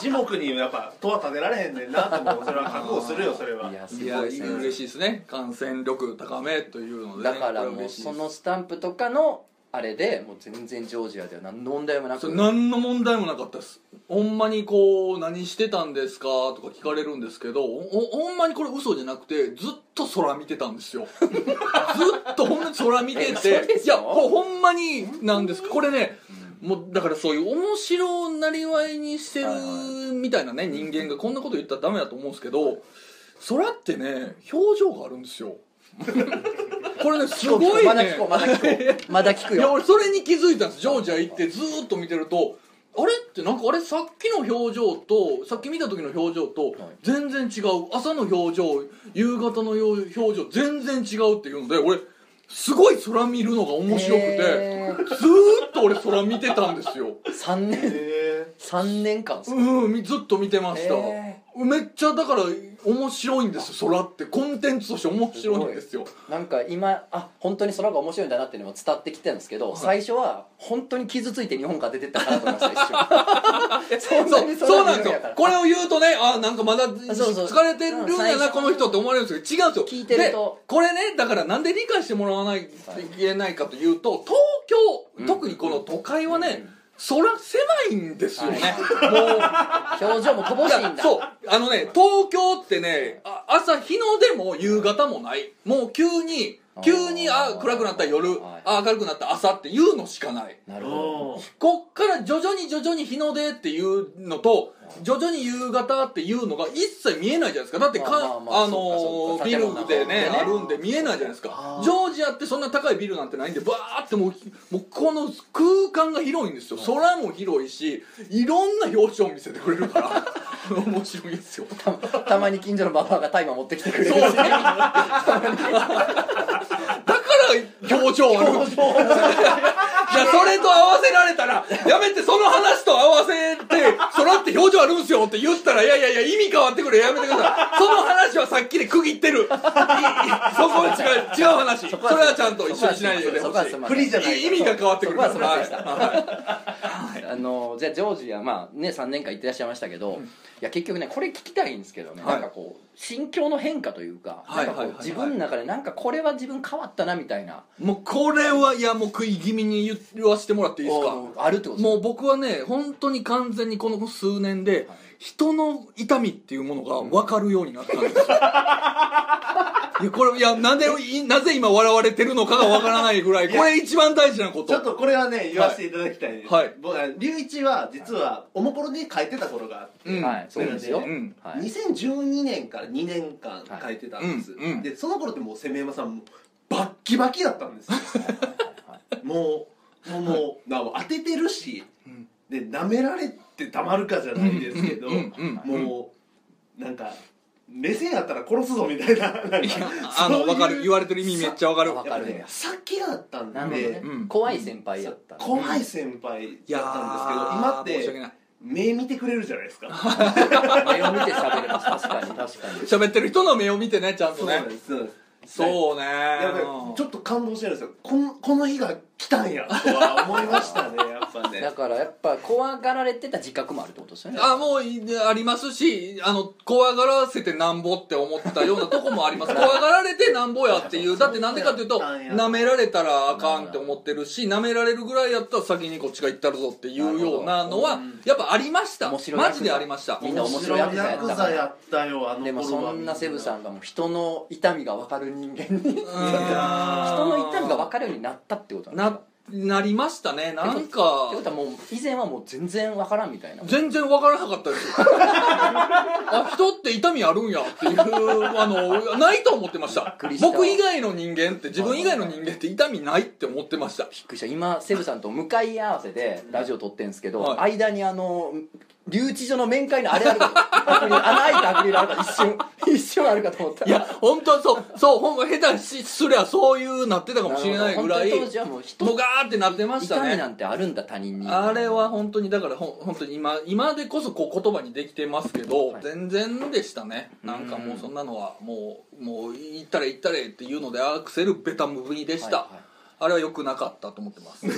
樹木にやっぱ戸は立てられへんねんなって思うそれは覚悟するよそれは。いやすいやごいですね。嬉しいですね。感染力高めというので、ね、だからもうそのスタンプとかのあれでもう全然ジョージアでは何の問題もなく。それ何の問題もなかったです。ほんまにこう「何してたんですか?」とか聞かれるんですけどほほんまにこれ嘘じゃなくてずっと空見てたんですよ。ずっとほんまに空見てていやほんまになんです。これねもうだからそういう面白なりわいにしてるみたいなね人間がこんなこと言ったらダメだと思うんですけど空ってね表情があるんですよ。これねすごいね。まだ聞こうまだ聞こう。まだ聞くよ。俺それに気づいたんです。ジョージア行ってずーっと見てるとあれってなんかあれさっきの表情とさっき見た時の表情と全然違う。朝の表情夕方の表情全然違うっていうので俺すごい空見るのが面白くてへーずーっと俺空見てたんですよ。3年へ3年間ですか？うんみずっと見てました。へめっちゃだから面白いんですよ空って。コンテンツとして面白いんですよ。なんか今あ本当に空が面白いんだなっていうのも伝わってきてるんですけど、最初は本当に傷ついて日本から出てったかなと思いました一瞬そうそうなんですよ。これを言うとねあなんかまだ疲れてるんやなこの人って思われるんですけど違うんですよ。聞いてると。でこれねだからなんで理解してもらわないといけないかというと東京、うん。特にこの都会はね、空狭いんですよ。ね、表情も乏しいんだ。そう。あのね東京ってねあ朝日の出も夕方もない。もう急に急にあ暗くなったら夜。はい。あ明るくなったら朝っていうのしかない。なるーほど。こっから徐々に徐々に日の出っていうのと徐々に夕方っていうのが一切見えないじゃないですか。だってか、まあのビルでねあるんで見えないじゃないですあかージョージアってそんな高いビルなんてないんでバーってもうもうこの空間が広いんですよ。空も広いしいろんな表情を見せてくれるから 面白いんですよ。たたまに近所のババアが大麻持ってきてくれる。そうだ から表情あるそれと合わせられたらやめてその話と合わせて空って表情あるんすよって言ったらいやいやいや意味変わってくるやめてください。その話はさっきで区切ってる。そこは違う。違う話。それはちゃんと一緒にしないでそこはほしいすいません不利じゃない意味が変わってくるはすいあのじゃあジョージアまあね3年間行ってらっしゃいましたけど、いや結局ねこれ聞きたいんですけどね、はいなんかこう心境の変化というか,、はいなんかこうはいはいはい。自分の中でなんかこれは自分変わったなみたいな。もうこれはいやもう食い気味に言わせてもらっていいですか？おあるってこともう僕はね本当に完全にこの数年で人の痛みっていうものが分かるようになったんですよ いやこれいやなんでいなぜ今笑われてるのかが分からないぐらいこれ一番大事なこと。ちょっとこれはね言わせていただきたいです、はい。僕あ龍一は実はおもころに書いてた頃があって、うん。はいそうですよ、うん。はい、2012年から2年間書いてたんです、でその頃ってもう攻め山さんもバッキバキだったんですよ。もうもうもうな当ててるし、うんで舐められてたまるかじゃない。ですけど、もうなんか目線やったら殺すぞみたいな なんか。いやあのそういう分かる。言われてる意味めっちゃ分かる。わかるやっぱね殺気があったんで。なるほどね、うん。怖い先輩やった怖い先輩だったんですけど今って申し訳ない。目見てくれるじゃないですか。目を見て喋れます。確かに確かに。喋ってる人の目を見てねちゃんとね。そうなんですそうなんです。そうね。やっぱりちょっと感動してるんですよ。このこの日が来たんやとは思いましたねやっぱね。だからやっぱ怖がられてた自覚もあるってことですよね。あもういありますしあの怖がらせてなんぼって思ったようなとこもあります。怖がられてなんぼやっていう。だってなんでかっていうと舐められたらあかんって思ってるし舐められるぐらいやったら先にこっちが行ったるぞっていうようなのはやっぱありました。マジでありました。みんな面白いヤヤクザやったからクザやったよあのでもそんなセブさんがもう人の痛みが分かる人間に。人の痛みが分かるようになったってことなんですか？ななりましたね。なんってかことはもう以前はもう全然分からんみたいな。全然わからなかったです。よ あ人って痛みあるんやっていうあのないと思ってました。僕以外の人間って自分以外の人間って痛みないって思ってました。びっくりした。今セブさんと向かい合わせでラジオ撮ってんですけど、はい。間にあの留置所の面会のあれあるかとアクリル穴開いたアクリルあるかと一瞬 一瞬あるかと思った。いや本当はそうそうほんま下手しすりゃそういうなってたかもしれないぐらいもうガーってなってましたね。痛みなんてあるんだ他人に。あれは本当にだからほん本当に今今でこそこう言葉にできてますけど、はい。全然でしたね。なんかもうそんなのはもうもう行ったれ行ったれっていうのでアクセルベタムブにでした、はいはいあれは良くなかったと思ってます。な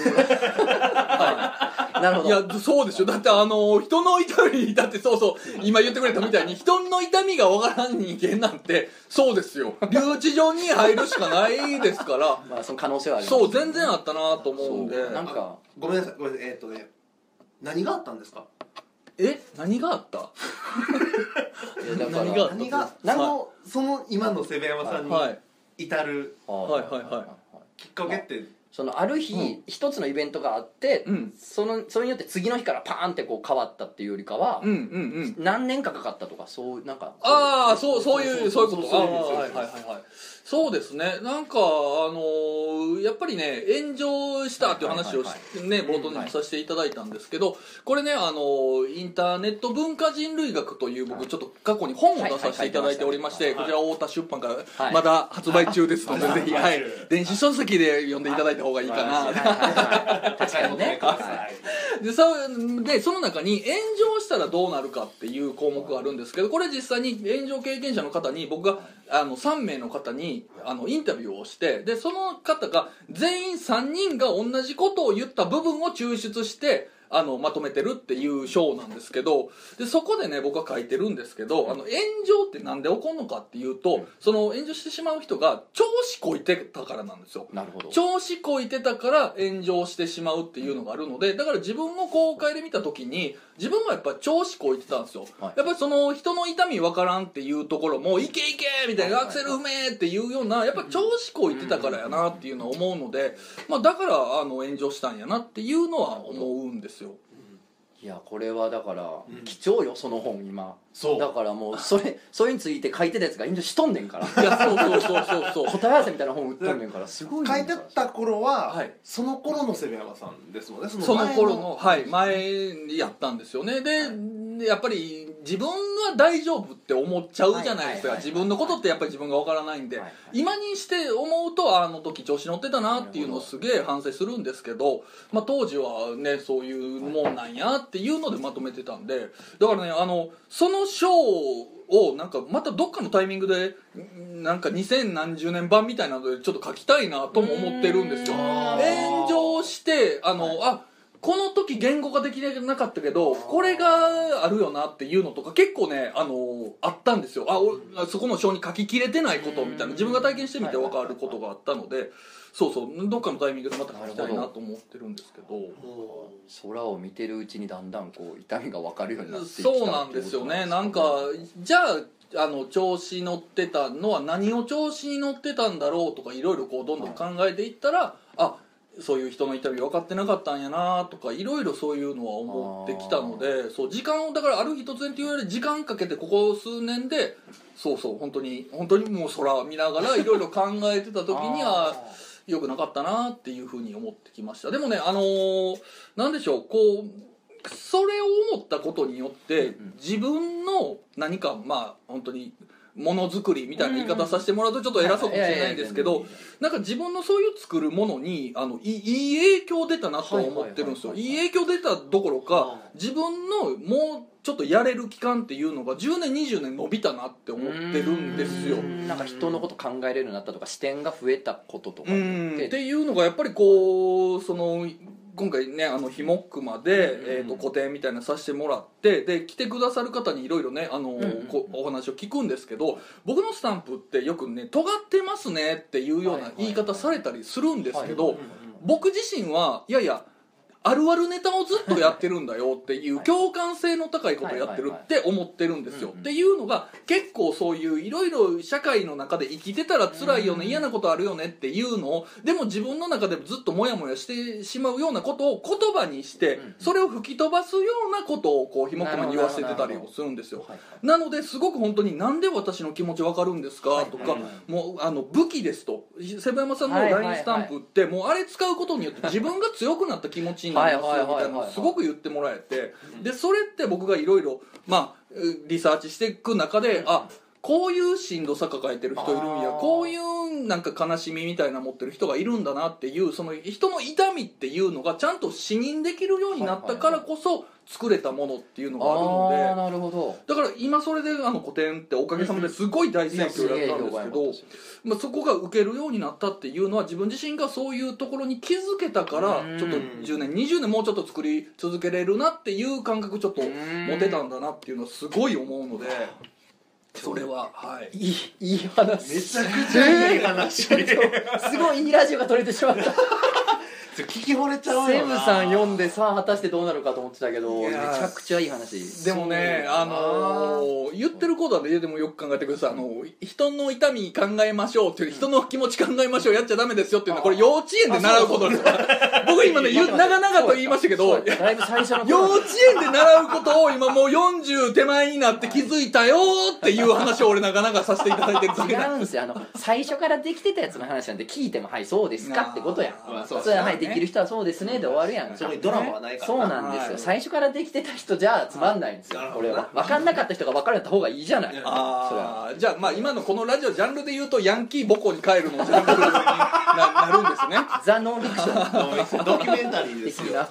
るほど。いやそうでしょ。だってあの人の痛みだってそうそう今言ってくれたみたいに人の痛みがわからん人間なんてそうですよ。留置場に入るしかないですから。まあその可能性はあります。そう全然あったなと思うんで。そう。なんかごめんなさい。ごめんなさい。えーっとね何があったんですか？え？何があった？いやだから何が何が何のその今のセベ山さんにはい。至る。はいはいはいきっかけってそのある日、うん。一つのイベントがあって、うん。そのそれによって次の日からパーンってこう変わったっていうよりかは、うんうんうん。何年かかかったとかそうなんかああそうそういうそういうこと。そうはいはいはいはい。そうですね。なんかあのーやっぱりね炎上したっていう話をね冒頭にもさせていただいたんですけどこれねあのーインターネット文化人類学という僕ちょっと過去に本を出させていただいておりましてはい。こちら太田出版からはいまだ発売中ですのではい。ぜひはい。電子書籍で読んでいただいた方がいいかな。確かにね。はい。でそうでその中に炎上したらどうなるかっていう項目があるんですけどこれ実際に炎上経験者の方に僕があの3名の方にあのインタビューをしてでその方が全員3人が同じことを言った部分を抽出してあのまとめてるっていう章なんですけどでそこでね僕は書いてるんですけどあの炎上ってなんで起こるのかっていうとその炎上してしまう人が調子こいてたからなんですよ。なるほど。調子こいてたから炎上してしまうっていうのがあるのでだから自分を公開で見た時に自分はやっぱ調子こいてたんですよ、はいやっぱりその人の痛みわからんっていうところも「いけいけ!」みたいな「アクセル踏め!」っていうようなやっぱ調子こいてたからやなっていうのは思うので、まあ、だからあの炎上したんやなっていうのは思うんですよいやこれはだから、ん。貴重よその本今。そう。だからもうそれ それについて書いてたやつが炎上しとんねんから。いやそうそうそうそうそう。答え合わせみたいな本売っとんねんから。すごい書いてた頃は、はい。その頃のセベ山さんですもんね。そその前頃の、はい、前にやったんですよね。で、でやっぱり自分は大丈夫って思っちゃうじゃないですか、はいはいはいはい。自分のことってやっぱり自分がわからないんで、はいはい今にして思うとあの時調子乗ってたなっていうのをすげえ反省するんですけど、まあ、当時はねそういうもんなんやっていうのでまとめてたんで。だからねあのその章をなんかまたどっかのタイミングでんなんか2000何十年版みたいなのでちょっと書きたいなとも思ってるんですよ。炎上してあの、あこの時言語ができなかったけどこれがあるよなっていうのとか結構ねあのあったんですよ。あおそこの章に書ききれてないことみたいな自分が体験してみて分かることがあったのでそうそうどっかのタイミングでまた書きたいなと思ってるんですけど。も空を見てるうちにだんだんこう痛みが分かるようになってきたそうなんですよね。なんかじゃああの調子乗ってたのは何を調子に乗ってたんだろうとかいろいろこうどんどん考えていったら、あそういう人の痛み分かってなかったんやなとかいろいろそういうのは思ってきたのでそう時間をだからある日突然っていうより時間かけてここ数年でそうそう本当に本当にもう空見ながらいろいろ考えてた時には良くなかったなっていうふうに思ってきました。でもねあのーなんでしょうこうそれを思ったことによってん。自分の何かまあ本当にものづくりみたいな言い方させてもらうとちょっと偉そうかもしれないんですけどなんか自分のそういう作るものにあのいいい影響出たなとは思ってるんですよ。はいはい影響出たどころかは自分のもうちょっとやれる期間っていうのが10年20年伸びたなって思ってるんですよ。なんか人のこと考えれるようになったとか視点が増えたこととかっていうのがやっぱりこうその今回ねあのヒモックまで、うんえー、と個展みたいなのさせてもらってで来てくださる方にいろいろねあの、んうん。こお話を聞くんですけど僕のスタンプってよくね尖ってますねっていうような言い方されたりするんですけど、はい。僕自身はいやいやあるあるネタをずっとやってるんだよっていうはい共感性の高いことをやってるって思ってるんですよ。っていうのが結構そういういろいろ社会の中で生きてたら辛いよねうん嫌なことあるよねっていうのをでも自分の中でずっとモヤモヤしてしまうようなことを言葉にしてうんそれを吹き飛ばすようなことをこうひもくまに言わせてたりをするんですよ。なのですごく本当になんで私の気持ちわかるんですか？とかもうあの武器ですと。セブ山さんの LINE スタンプってもうあれ使うことによって自分が強くなった気持ちにになりますはいよみたい。なすごく言ってもらえて。でそれって僕がいろいろまあリサーチしていく中であこういうしんどさ抱えてる人いるんや。こういうなんか悲しみみたいな持ってる人がいるんだなっていうその人の痛みっていうのがちゃんと視認できるようになったからこそ作れたものっていうのがあるので。なるほど。だから今それであの個展っておかげさまですごい大盛況だったんですけど、まあ、そこが受けるようになったっていうのは自分自身がそういうところに気づけたからうん。ちょっと10年20年もうちょっと作り続けれるなっていう感覚ちょっと持てたんだなっていうのはすごい思うのでそれははい。いいいい話。めちゃくちゃいい話。すごいいいラジオが撮れてしまった聞き惚れちゃうセブさん読んでさあ果たしてどうなるかと思ってたけどめちゃくちゃいい話。でもねあのー言ってることはねでもよく考えてください。あの人の痛み考えましょうっていう人の気持ち考えましょうやっちゃダメですよっていうのはこれ幼稚園で習うことです。僕今ね長々と言いましたけどだいぶ最初の幼稚園で習うことを今もう40手前になって気づいたよっていう話を俺長々させていただいてるだけ違なんでうんですよ。あの最初からできてたやつの話なんで聞いてもはいそうですかってことや。まあそうそれははいできる人はそうですねで終わるやん。かそこにドラマはないからそうなんですよ、はい。最初からできてた人じゃつまんないんですよ。なるほど俺は。分かんなかった人が分かるやった方がいいじゃない。ああじゃあまあ今のこのラジオジャンルで言うとヤンキー母校に帰るのジャンルにななるんですね。ザ・ノンフィクション。ドキュメンタリーですよ。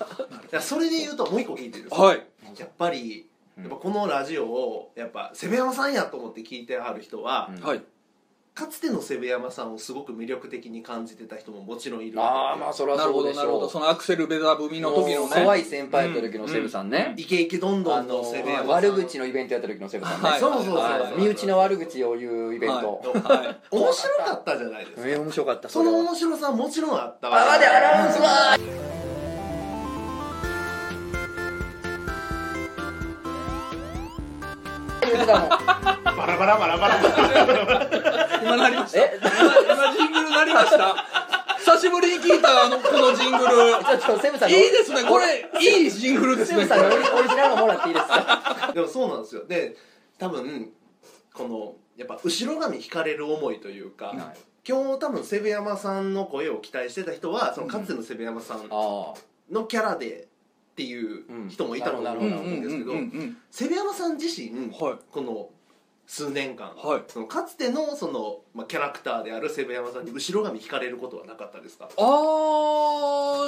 それで言うともう一個聞いてるはい。やっぱりやっぱこのラジオをやっぱセベ山さんやと思って聞いてはる人は、うん。はいかつてのセベ山さんをすごく魅力的に感じてた人ももちろんいるああまあそれはなるそうでしほどなるほど。ょそのアクセルベザ組の時のね。怖い先輩やった時のセブさんね、イケイケどんどあんののセベ山さん悪口のイベントやった時のセブさんね、はい。そうそうそうはい。身内の悪口を言うイベント、はい。面白かったじゃないですか。えー面白かったその面白さはもちろんあったあでアナウンス言うてたもんバラバラバラバラ。今なりました。え？今ジングルなりました。久しぶりに聞いたあのこのジングル。ちょっとセブさんいいですねこれ。いいジングルですねセブさんのオリジナルももらっていいですか？でもそうなんですよ。で多分このやっぱ後ろ髪引かれる思いというか、今日多分セブ山さんの声を期待してた人はそのかつてのセブ山さんあのキャラでっていう人もいたと思なるほどうんですけどんセブ山さん自身はい。この数年間はい。そのかつてのその、まあ、キャラクターであるセブ山さんに後ろ髪引かれることはなかったですか？あ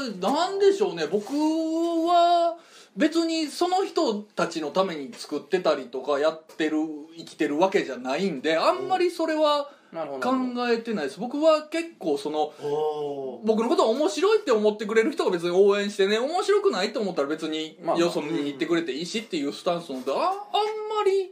ーなんでしょうね。僕は別にその人たちのために作ってたりとかやってる生きてるわけじゃないんであんまりそれはあなるほ考ど。えてないです。僕は結構そのお僕のことを面白いって思ってくれる人が別に応援してね面白くないと思ったら別によそに行ってくれていいしっていうスタンスなのでああんまり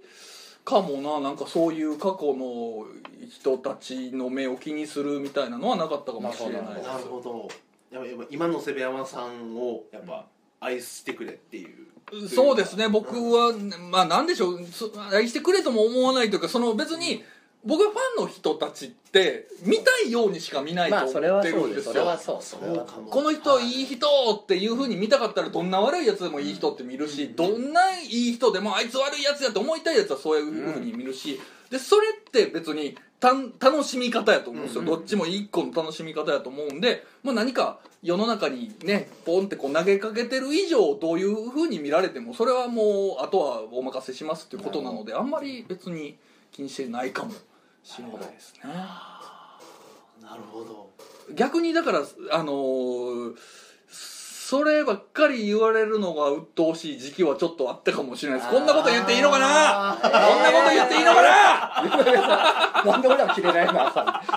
かもな。なんかそういう過去の人たちの目を気にするみたいなのはなかったかもしれないなです。なるほど。やっぱ今のセブ山さんをやっぱ愛してくれっていう。そうですね。僕はまあなんでしょう。そ愛してくれとも思わないというかその別に僕はファンの人たちって見たいようにしか見ないと思ってまあそれはるんですよ。それはそうそれはそう。かもこの人いい人っていう風に見たかったらどんな悪いやつでもいい人って見るし、どんないい人でもあいつ悪いやつやって思いたいやつはそういう風に見るし、でそれって別にたん楽しみ方やと思うんですよ、うん。うんどっちも一個の楽しみ方やと思うんで、まあ、何か世の中にねポンってこう投げかけてる以上どういう風に見られてもそれはもうあとはお任せしますっていうことなのであんまり別に気にしてないかもしれないですね。なるほど。逆にだからあのーそればっかり言われるのが鬱陶しい時期はちょっとあったかもしれないです。こんなこと言っていいのかな？あーこんなこと言っていいのかな？なんで俺らも切れないの？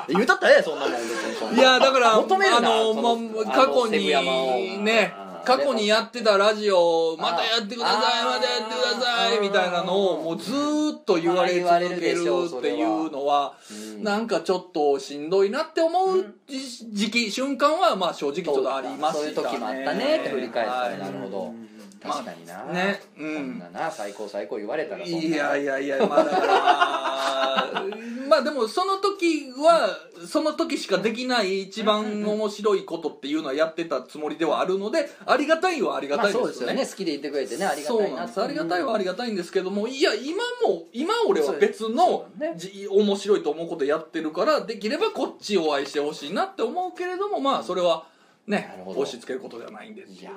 言うたったらええそんなもんいやだから求めるな。あのま過去あのセブ山をにね過去にやってたラジオまたやってくださいまたやってくださいみたいなのをもうずーっと言われ続けるっていうのはうん。なんかちょっとしんどいなって思う時時期瞬間はまあ正直ちょっとありましたねそういう時もあったねって振り返ったなるほど確かにな、まあねうん。こんなな最高最高言われたらいやいやいやまあだから まあでもその時はその時しかできない一番面白いことっていうのはやってたつもりではあるのでありがたいはありがまあたいですよね,、そうですよね。好きでいてくれてねありがたいなんなですありがたいはありがたいんですけどもいや今も今俺は別のね。じ面白いと思うことやってるからできればこっちを愛してほしいなって思うけれどもまあそれはね。押し付けることではないんですいや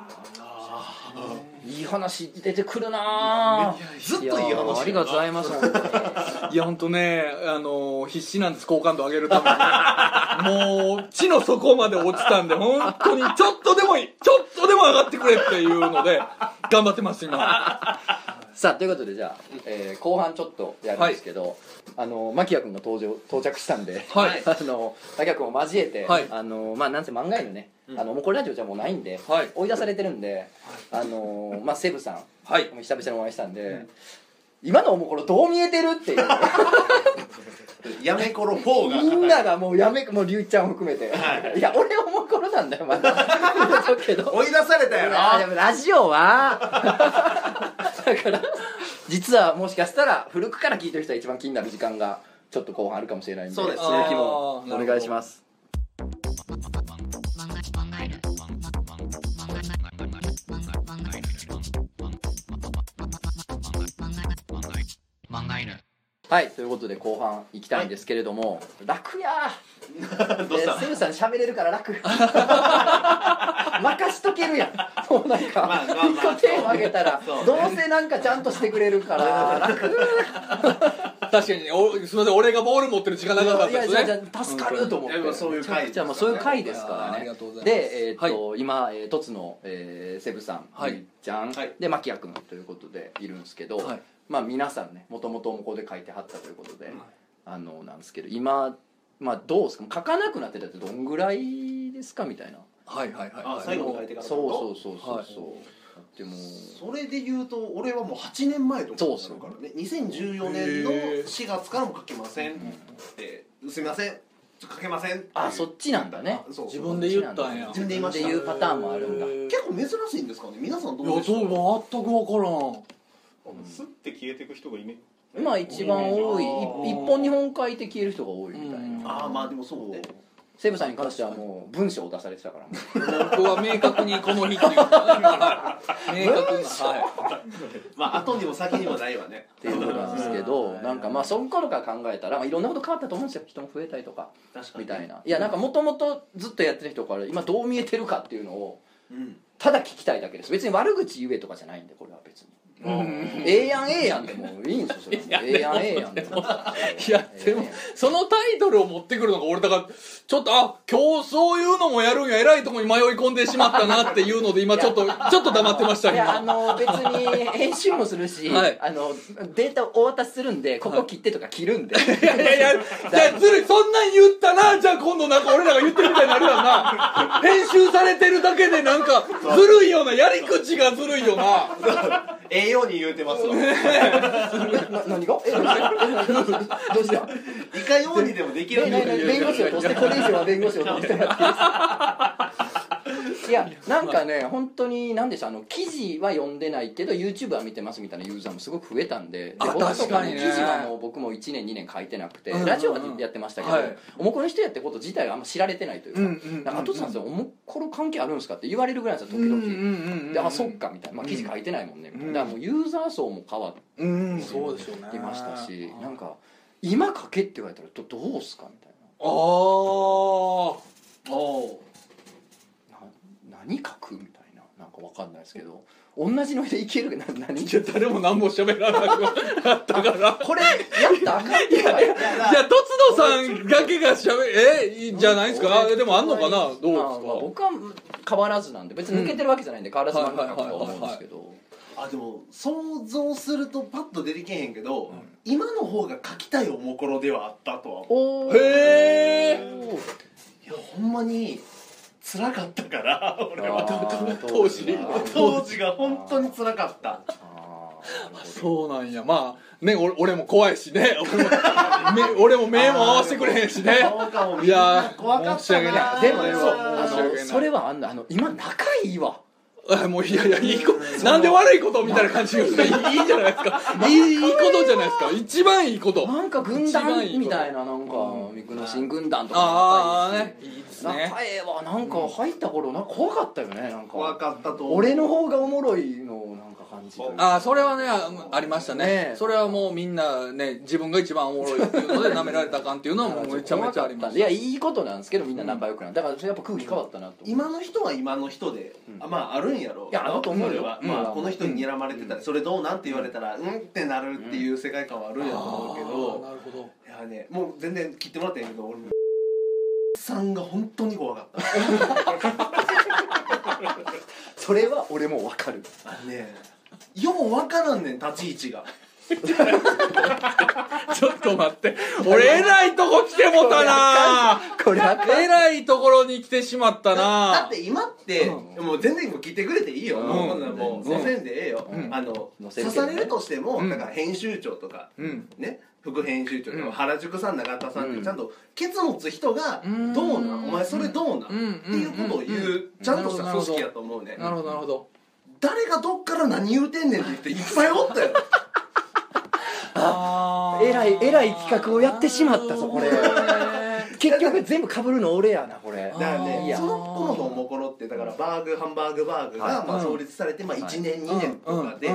いい話出てくるなぁずっといい話ありがとうございます いや本当ねあの必死なんです好感度上げるために。もう地の底まで落ちたんで本当にちょっとでもいいちょっとでも上がってくれっていうので頑張ってます今さあということでじゃあ、えー後半ちょっとやるんですけど、あの牧谷君が登場到着したんで、はい。あの牧谷君を交えて、はい。あのまあなんせ漫画犬ね、あのもうこれラジオじゃもうないんで、はい。追い出されてるんで、あの まあセブさんはい。久々にお会いしたんで、今のおもころどう見えてるっていう。やめころ4が。みんながもうやめもう龍ちゃんを含めて、、はい。や俺おもころなんだよまだ。だけど追い出されたよいやでなもラジオは。だから実はもしかしたら古くから聞いてる人が一番気になる時間がちょっと後半あるかもしれないんでそうです。続きもあーお願いしますはいということで後半行きたいんですけれども、楽やー。どうした？えセブさん喋れるから楽。任しとけるやん。もうなんか、まあまあまあ一個テーマあげたらそうどうせなんかちゃんとしてくれるから楽。確かにおすみません俺がボール持ってる時間なかったいですね。やじゃあじゃあ助かると思って。いやそういう回じゃあもうそういう回ですからあーあねりがとうございます。でえーっと、今、えー、とつの、えーセブさん、はい。ゆいちゃん、はい。で牧谷君ということでいるんですけど、はいまあ皆さんねもともとここで書いてはったということで、あのなんですけど今まあどうですか？書かなくなってたってどんぐらいですか？みたいな。はいはいはいあ最後に書いてからそうそうそうそうはい。そう、でもそれで言うと俺はもう8年前とかになるからね。2014年の4月からも書けませんって。すみません。書けませんあそっちなんだね。そう。自分で言ったんや。自分で言いましたうパターンもあるんだ。結構珍しいんですかね？皆さんどいうやでしょそうう全く分からんスッて消えていく人がいねまあ一番多い。一本二本書いて消える人が多いみたいうんなああまあでもそうね。セブさんに関してはもう文章を出されてたから。僕は明確にこの日っていう。明確なはまあ後にも先にもないわね。っていうことなんですけどなんかまあその頃から考えたら、まあ、いろんなこと変わったと思うんですよ人も増えたりとか。確かにみたいな。いやなんかもともとずっとやってる人から今どう見えてるかっていうのをうん。ただ聞きたいだけです。別に悪口言えとかじゃないんでこれは別に。うんええやんええやんでもいいんですよそれ。はええやんええやんでも。いやでも そのタイトルを持ってくるのが俺だからちょっとあ今日そういうのもやるんや偉いとこに迷い込んでしまったなっていうので今ちょっとちょっと黙ってましたいやあ今の別に編集もするし、はい。あのデータをお渡しするんでここ切ってとか切るんで、いやいやいや じゃあずるいそんなん言ったなじゃあ今度なんか俺らが言ってるみたいになるやんな。編集されてるだけでなんかずるいよなやり口がずるいよなええように言うてますわ。な何が？えどうしたどうしたいかようにでもできるえなになに弁護士を通してこれ以上は弁護士を通してもらっていいですかいやなんかね本当に何でしょうあの記事は読んでないけど YouTube は見てますみたいなユーザーもすごく増えたんでであ僕と確かにね。記事はもう僕も1年2年書いてなくて、うんうんうん。ラジオはやってましたけど、はい。おもころの人やってこと自体があんま知られてないというか、うんうん後さんですよおもころ関係あるんですかって言われるぐらいなんですよ時々、であそっかみたいな、まあ、記事書いてないもんね、みたいなだからもうユーザー層も変わっうん。そうでしょうね。てましたしなんか今書けって言われたらどどうすかみたいな。ああおおな何書くみたいな。なんかわかんないですけど。同じのでいける？な何？いや誰も何も喋らなくなったから。これやったらあかんって言われじゃあとつのさんだけがしゃべえいいんじゃないですか？あでもあんのかな？どうですか、まあまあ僕は変わらずなんで別に抜けてるわけじゃないんで変わらずなんだなとは思うんですけど。あでも想像するとパッと出てけへんけど、今の方が書きたいおもころではあったとは思う。おへえいやほんまに辛かったから俺は。当時当時が本当に辛かった。そうなんや。まあね俺俺も怖いしね。俺も目俺も目も合わせてくれへんしね。いや怖かったな。申し訳ない。でもねそうそれはあんなあの今仲いいわ。あもういやいやいいことなんで悪いことみたいな感じでいいじゃないですか。いいいいことじゃないですか。一番いいこと。なんか軍団みたいななんか三久野新軍団とかああねいいですすね。仲ええわなんか入った頃なんか怖かったよねなん怖かかったと思う。俺の方がおもろいのをなんか感じる。ああそれはねあありましたね。ねそれはもうみんなね自分が一番おもろいっていうので 舐められたらあかんっていうのはもうめちゃめちゃありまいすやいいことなんですけどみんな仲良くなる。だからそれやっぱ空気変わったなと思う。今の人は今の人で、うん。あまああるんやろいやあると思うよ。それは、うん。まあ、この人に睨まれてたら、それどうなんって言われたらうん。ってなるっていう世界観はあるんやと思うけあーどなるほど。いやねもう全然切ってもらったんやけど俺もさんが本当に怖かった。それは俺も分かる。あのねよう分からんねん立ち位置が。ちょっと待って。俺えらいとこ来てもたな。これあかんえらいところに来てしまっただなって今って、うもう全然聞いてくれていいよ、うん。もうこんなんもううん。載せんでええよ、うん。あの載せるけどね。刺されるとしても、うん。だから編集長とかうん。ね副編集長とか、うん。原宿さん永田さんっうん。てちゃんとケツ持つ人がうん。どうなんお前それどうなん、うん。っていうことを言うちゃんとした組織やと思うね。なるほどなるほど。誰がどっから何言うてんねんって言っていっぱいおったよ。あ えらいえらい企画をやってしまったぞこれ 結局全部被るの俺やなこれ。だからねその頃のおもころってだからバーグハンバーグバーグがはい。まあうん創立されてまあ1年2年とかで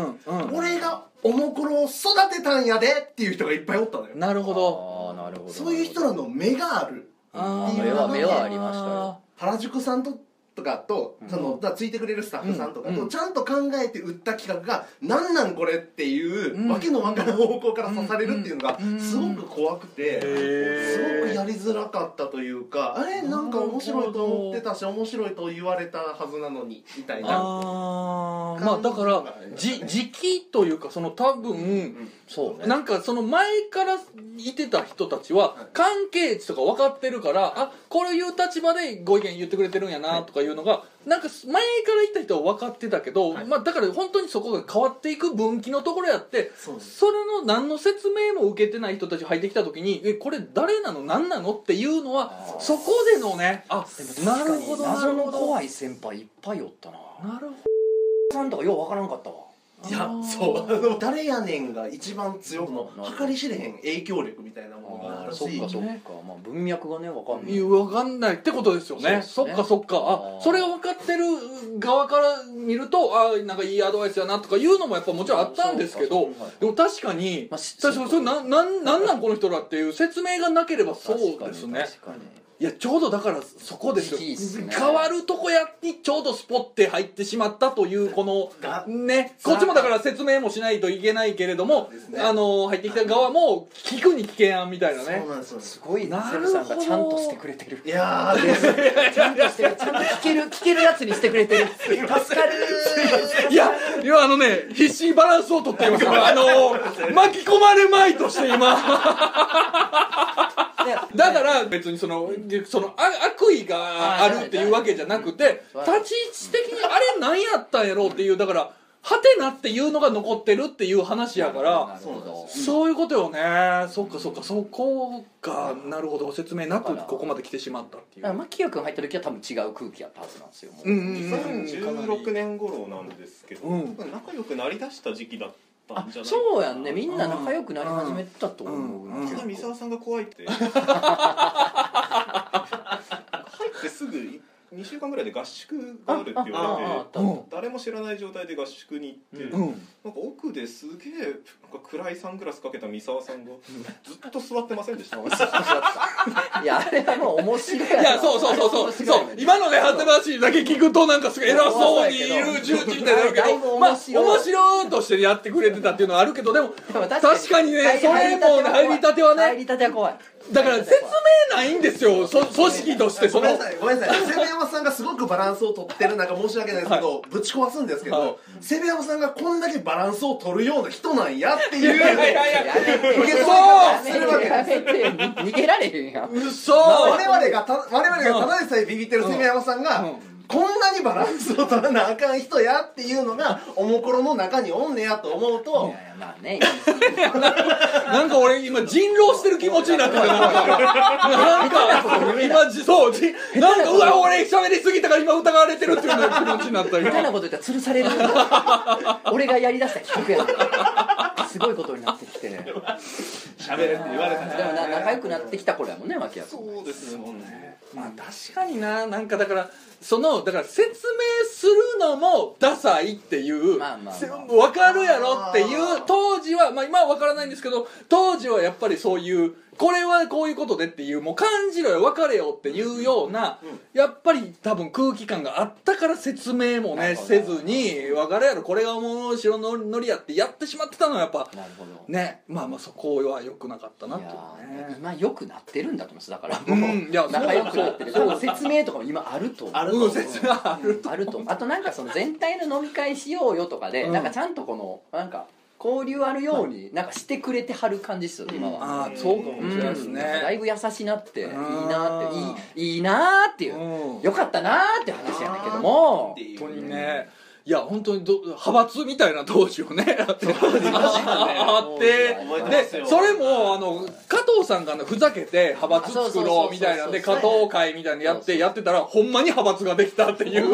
俺がおもころを育てたんやでっていう人がいっぱいおったのよ。なるほど。ああなるほど。そういう人らの目があるっていう。目は目はありましたよ。原宿さんととかとうん。そのついてくれるスタッフさんとかうん。とちゃんと考えて売った企画がなんなんこれっていううん。わけのわからん方向から刺されるっていうのがうん。すごく怖くてへすごくーやりづらかったというかあれなんか面白いと思ってたし面白いと言われたはずなのにみたいな。あー。まあだからじ時期というかその多分そうね。なんかその前からいてた人たちは関係値とか分かってるからあこういう立場でご意見言ってくれてるんやなとかいうのがなんか前からいた人は分かってたけど、はい。まあだから本当にそこが変わっていく分岐のところやってそれの何の説明も受けてない人たち入ってきた時にえこれ誰なの？何なの？っていうのはそこでのねあなるほどな謎のるほど。怖い先輩いっぱいおったな。なるほさんとかようわからんかったわいやそうあの誰やねんが一番強くの？計り知れへん影響力みたいなものがあるし。そっかそっか。ねまあ文脈がねわかんない。いや分かんないってことですよね。そうですね。そっかそっか。あそれが分かってる側から見るとあなんかいいアドバイスやなとかいうのもやっぱもちろんあったんですけどでも確かにまあし確かにそれななんなんなんこの人らっていう説明がなければそうですね。確かにいやちょうどだからそこですよ。ね。変わるとこやにちょうどスポッて入ってしまったというこのがねこっちもだから説明もしないといけないけれども、ね。あの入ってきた側も聞くに聞けやんみたいなね。そうなんですよ。すごいなセブさんがちゃんとしてくれてる。いやーです。ちゃんとしてるちゃんと聞ける聞けるやつにしてくれてる。助かるいや、いや、あのね、必死にバランスをとっていますから、あの 巻き込まれまいとして今。だから、別にその、その、あ悪意があるっていうわけじゃなくて、うん立ち位置的にあれ何やったんやろうっていう、だから、はてなっていうのが残ってるっていう話やから、そういうことよね。そっかそっか、そこが、なるほど、説明なくここまで来てしまったっていう。牧谷君入った時は多分違う空気やったはずなんですよもう。うん。うんうん2016年頃なんですけど、うん。仲良くなりだした時期だったあんじゃないそうやんね。みんな仲良くなり始めたと思ううん。ただ三沢さん。が怖いって入ってすぐ2週間ぐらいで合宿があるって言われて誰も知らない状態で合宿に行って、うん。なんか奥ですげえ暗いサングラスかけた三沢さんがずっと座ってませんでしたいやあれはもう面白いいや、そうそうそうそう。そう。今のね、話だけ聞くと、なんかすごい偉そうにいる重鎮みたいになるけど、まあ、面白いとしてやってくれてたっていうのはあるけど、でも、確かにねそれも入りたてはね入りたては怖いだから説明ないんですよ、そ組織として、その。ごめんな、さいごめんなさい。セブ山さんがすごくバランスを取ってる中申し訳ないですけど、ぶち壊すんですけど、はい。山さんがこんだけバランスを取るような人なんやっていう。いやいやいやや。めて受けそう。やめてやめて逃げられへんやん嘘我々がた我々がただでさえビビってるセブ山さんが、うんこんなにバランスを取らなあかん人やっていうのがおもころの中におんねやと思ういとやいやまあね。なんか俺今人狼してる気持ちになってるなんかな。んか今じそうじなんかうわ俺喋りすぎたから今疑われてるっていうような気持ちになったみたいな今こと言ったら吊るされる。俺がやりだした企画やすごいことになってきて。でも喋れって言われたね。な仲良くなってきた頃やもんね牧谷君そうですねもうね。まあ確かにな。なんかだからそのだから説明するのもダサいっていう、まあまあまあ。せ分かるやろっていう当時は、まあ、今は分からないんですけど当時はやっぱりそういうこれはこういうことでっていうもう感じろよ分かれよっていうような、やっぱり多分空気感があったから説明もねなるほど。せずに分かるやろこれがもう白ののりやってやってしまってたのはやっぱなるほど。ねまあまあそこは良くなかったないっていやうね。ー今良くなってるんだと思います。だからうんいや仲良くなってる。説明とかも今あると思う。あると思ううん説明あるあると。あとなんかその全体の飲み会しようよとかで、うん。なんかちゃんとこのなんか交流あるようになんかしてくれてはる感じですよ今は、ああそうかもしれないですうん。なんかだいねぶ優しなっていいうんなっていいいいなっていう。うん。よかったなって話やねんけども。本当にねいや本当にど派閥みたいな当時をね。あってでそれもあの加藤さんがねふざけて派閥作ろうみたいなんで加藤会みたいなのやってやってたらほんまに派閥ができたっていう。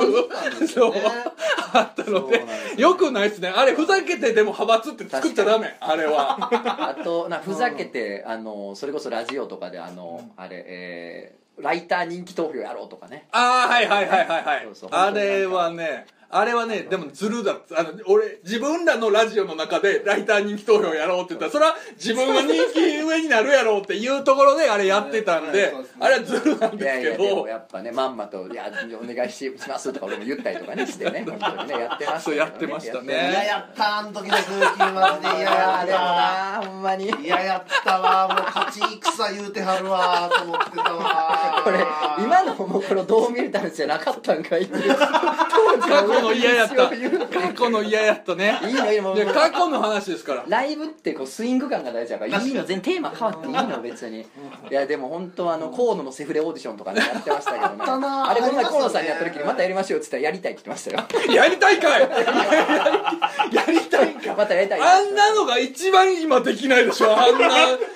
そう あったのでよくないですね。あれふざけてでも派閥って作っちゃダメあれは。あとなふざけてあのそれこそラジオとかであのあれえーライター人気投票やろうとかね。ああはいはいはいはいはい。そうそうあれはねあれはねでもずるだったあの俺自分らのラジオの中でライター人気投票やろうって言ったらそれは自分が人気上になるやろうっていうところであれやってたんであれはずるなんいですけやいやでもどやっぱねまんまと「いやお願いします」とか俺も言ったりとかねしてね 本当にねやってましたけどそうやってましたね。やって嫌やったあの時の空気マジで嫌やでもなほんまに。嫌やったわ。もう勝ち戦言うてはるわと思ってたわ。これ今のもこれどう見れたんじゃなかったんかいっていう。過 去の嫌やった。過去の嫌やったね。いいのいいの。過去の話ですから。ライブってこうスイング感が大事だからいいの全然テーマ変わっていいの別に。いやでも本当はあの河野のセフレオーディションとかねやってましたけどね。あれこの前河野さんにやった時にまたやりましょうって言ったらやりたいって言ってましたよ。やりたいかい。やりたいか。またやりたい。あんなのが一番今できないでしょ。あんな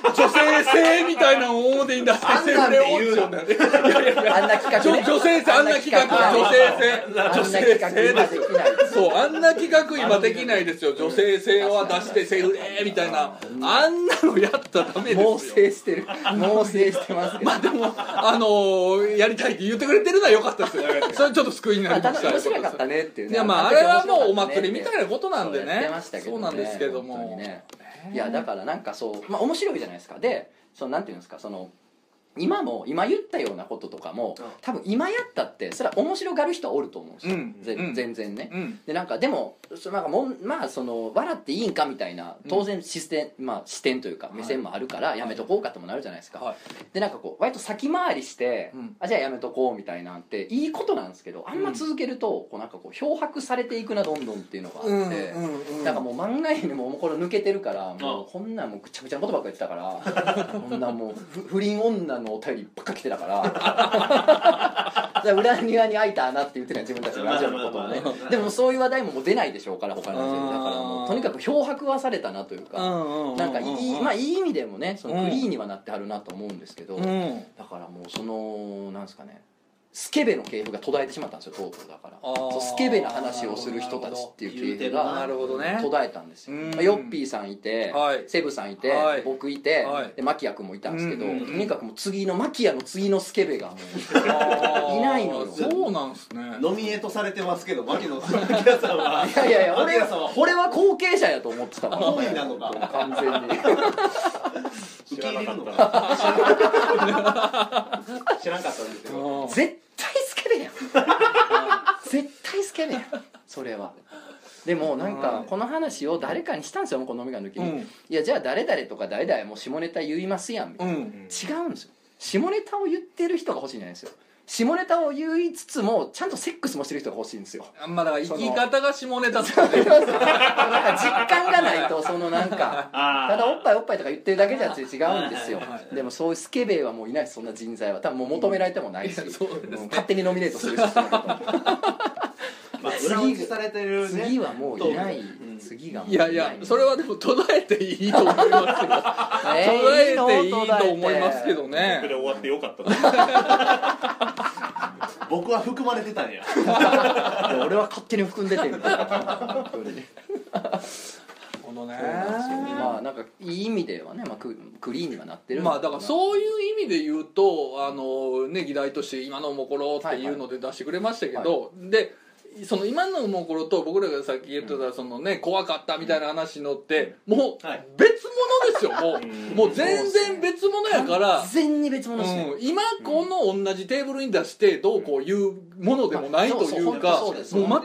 女性性みたいなのを表に出してセフレオーディションだよいやいやいや。あんな企画ね。女性性あんな企画。女性性。女性企画性今できない。そうあんな企画今できないですよ。女性性は出してセフレみたいな。あんなのやったらダメですよ。猛省してる。猛省してますけど。まあでもあのーやりたいって言ってくれてるのは良かったですよ。それちょっと救いになありました面白かったねっていうね。いやまああれはもうお祭りみたいなことなんでね。そうなんですけども。いやだからなんかそうまあ面白いじゃないですか。でそのなんていうんですかその今も今言ったようなこととかもうん。多分今やったってそれは面白がる人はおると思うんですよ、うん。全然ね、うん。でなんかでもそのなんかもんまあその笑っていいんかみたいな当然視点,、まあ、視点というか目線もあるからやめとこうかともなるじゃないですか、はい。でなんかこう割と先回りして、うん。あじゃあやめとこうみたいなんっていいことなんですけどあんま続けると、こうなんかこう漂白されていくなどんどんっていうのがあって、うんうんうんなんかもう漫画にももうこれ抜けてるからもうこんなんもうぐちゃぐちゃなことばっか言ってたからこんなんもうふ不倫女のお便りばっか来てたから。裏庭に開いた穴って言ってたよ自分たちのラジオのことをね。でもそういう話題ももう出ないでしょうから他のラジオでだから。もうとにかく漂白はされたなというかなんかいいまあいい意味でもねそのフリーにはなってはるなと思うんですけどうん。だからもうそのなんですかねスケベの系譜が途絶えてしまったんですよとうとうだから。そうスケベな話をする人たちっていう系譜ながるほどね。途絶えたんですよ、うん。まあヨッピーさんいて、はい。セブさんいて、はい。僕いて、はい。でマキヤ君もいたんですけど、とにかくもう次のマキヤの次のスケベがいないのよ。そうなんですね。ノミネートされてますけど牧野さん牧野さんは。いやいやいや俺は。俺は後継者やと思ってたから本位なのか。完全に受け入れるの？か 知らんかったんですけど絶対スケベやん。絶対スケベやん。それは。でもなんかこの話を誰かにしたんですよこの飲み会の時に、うん。いやじゃあ誰々とか誰々もう下ネタ言いますやんみたいな、うん。違うんですよ。下ネタを言ってる人が欲しいんじゃないですよ下ネタを言いつつもちゃんとセックスもしてる人が欲しいんですよ。まあだから生き方が下ネタってね。なんか実感がないとそのなんかあただおっぱいおっぱいとか言ってるだけじゃ違うんですよ。でもそういうスケベはもういないそんな人材は。多分もう求められてもないし、勝手にノミネートするしまあ裏打ちされてるね。次はもういない、ん。次がもういやいやそれはでも途絶えていいと思いますよ途絶えていいと思いますけど 僕ねで終わってよかった 僕は含まれてたんや。俺は勝手に含んでてみたいな本当に本ほどね。まあなんかいい意味ではね、まあ、ククリーンにはなってる。まあだからうそういう意味で言うとあのね議題として今のおもころっていうので出してくれましたけど、でその今のおもころと僕らがさっき言ってたそのね怖かったみたいな話のってもうはい。別物ですよもう。もう全然別物やから。完全に別物ですね、うん、今この同じテーブルに出してどうこういうものでもないというかもう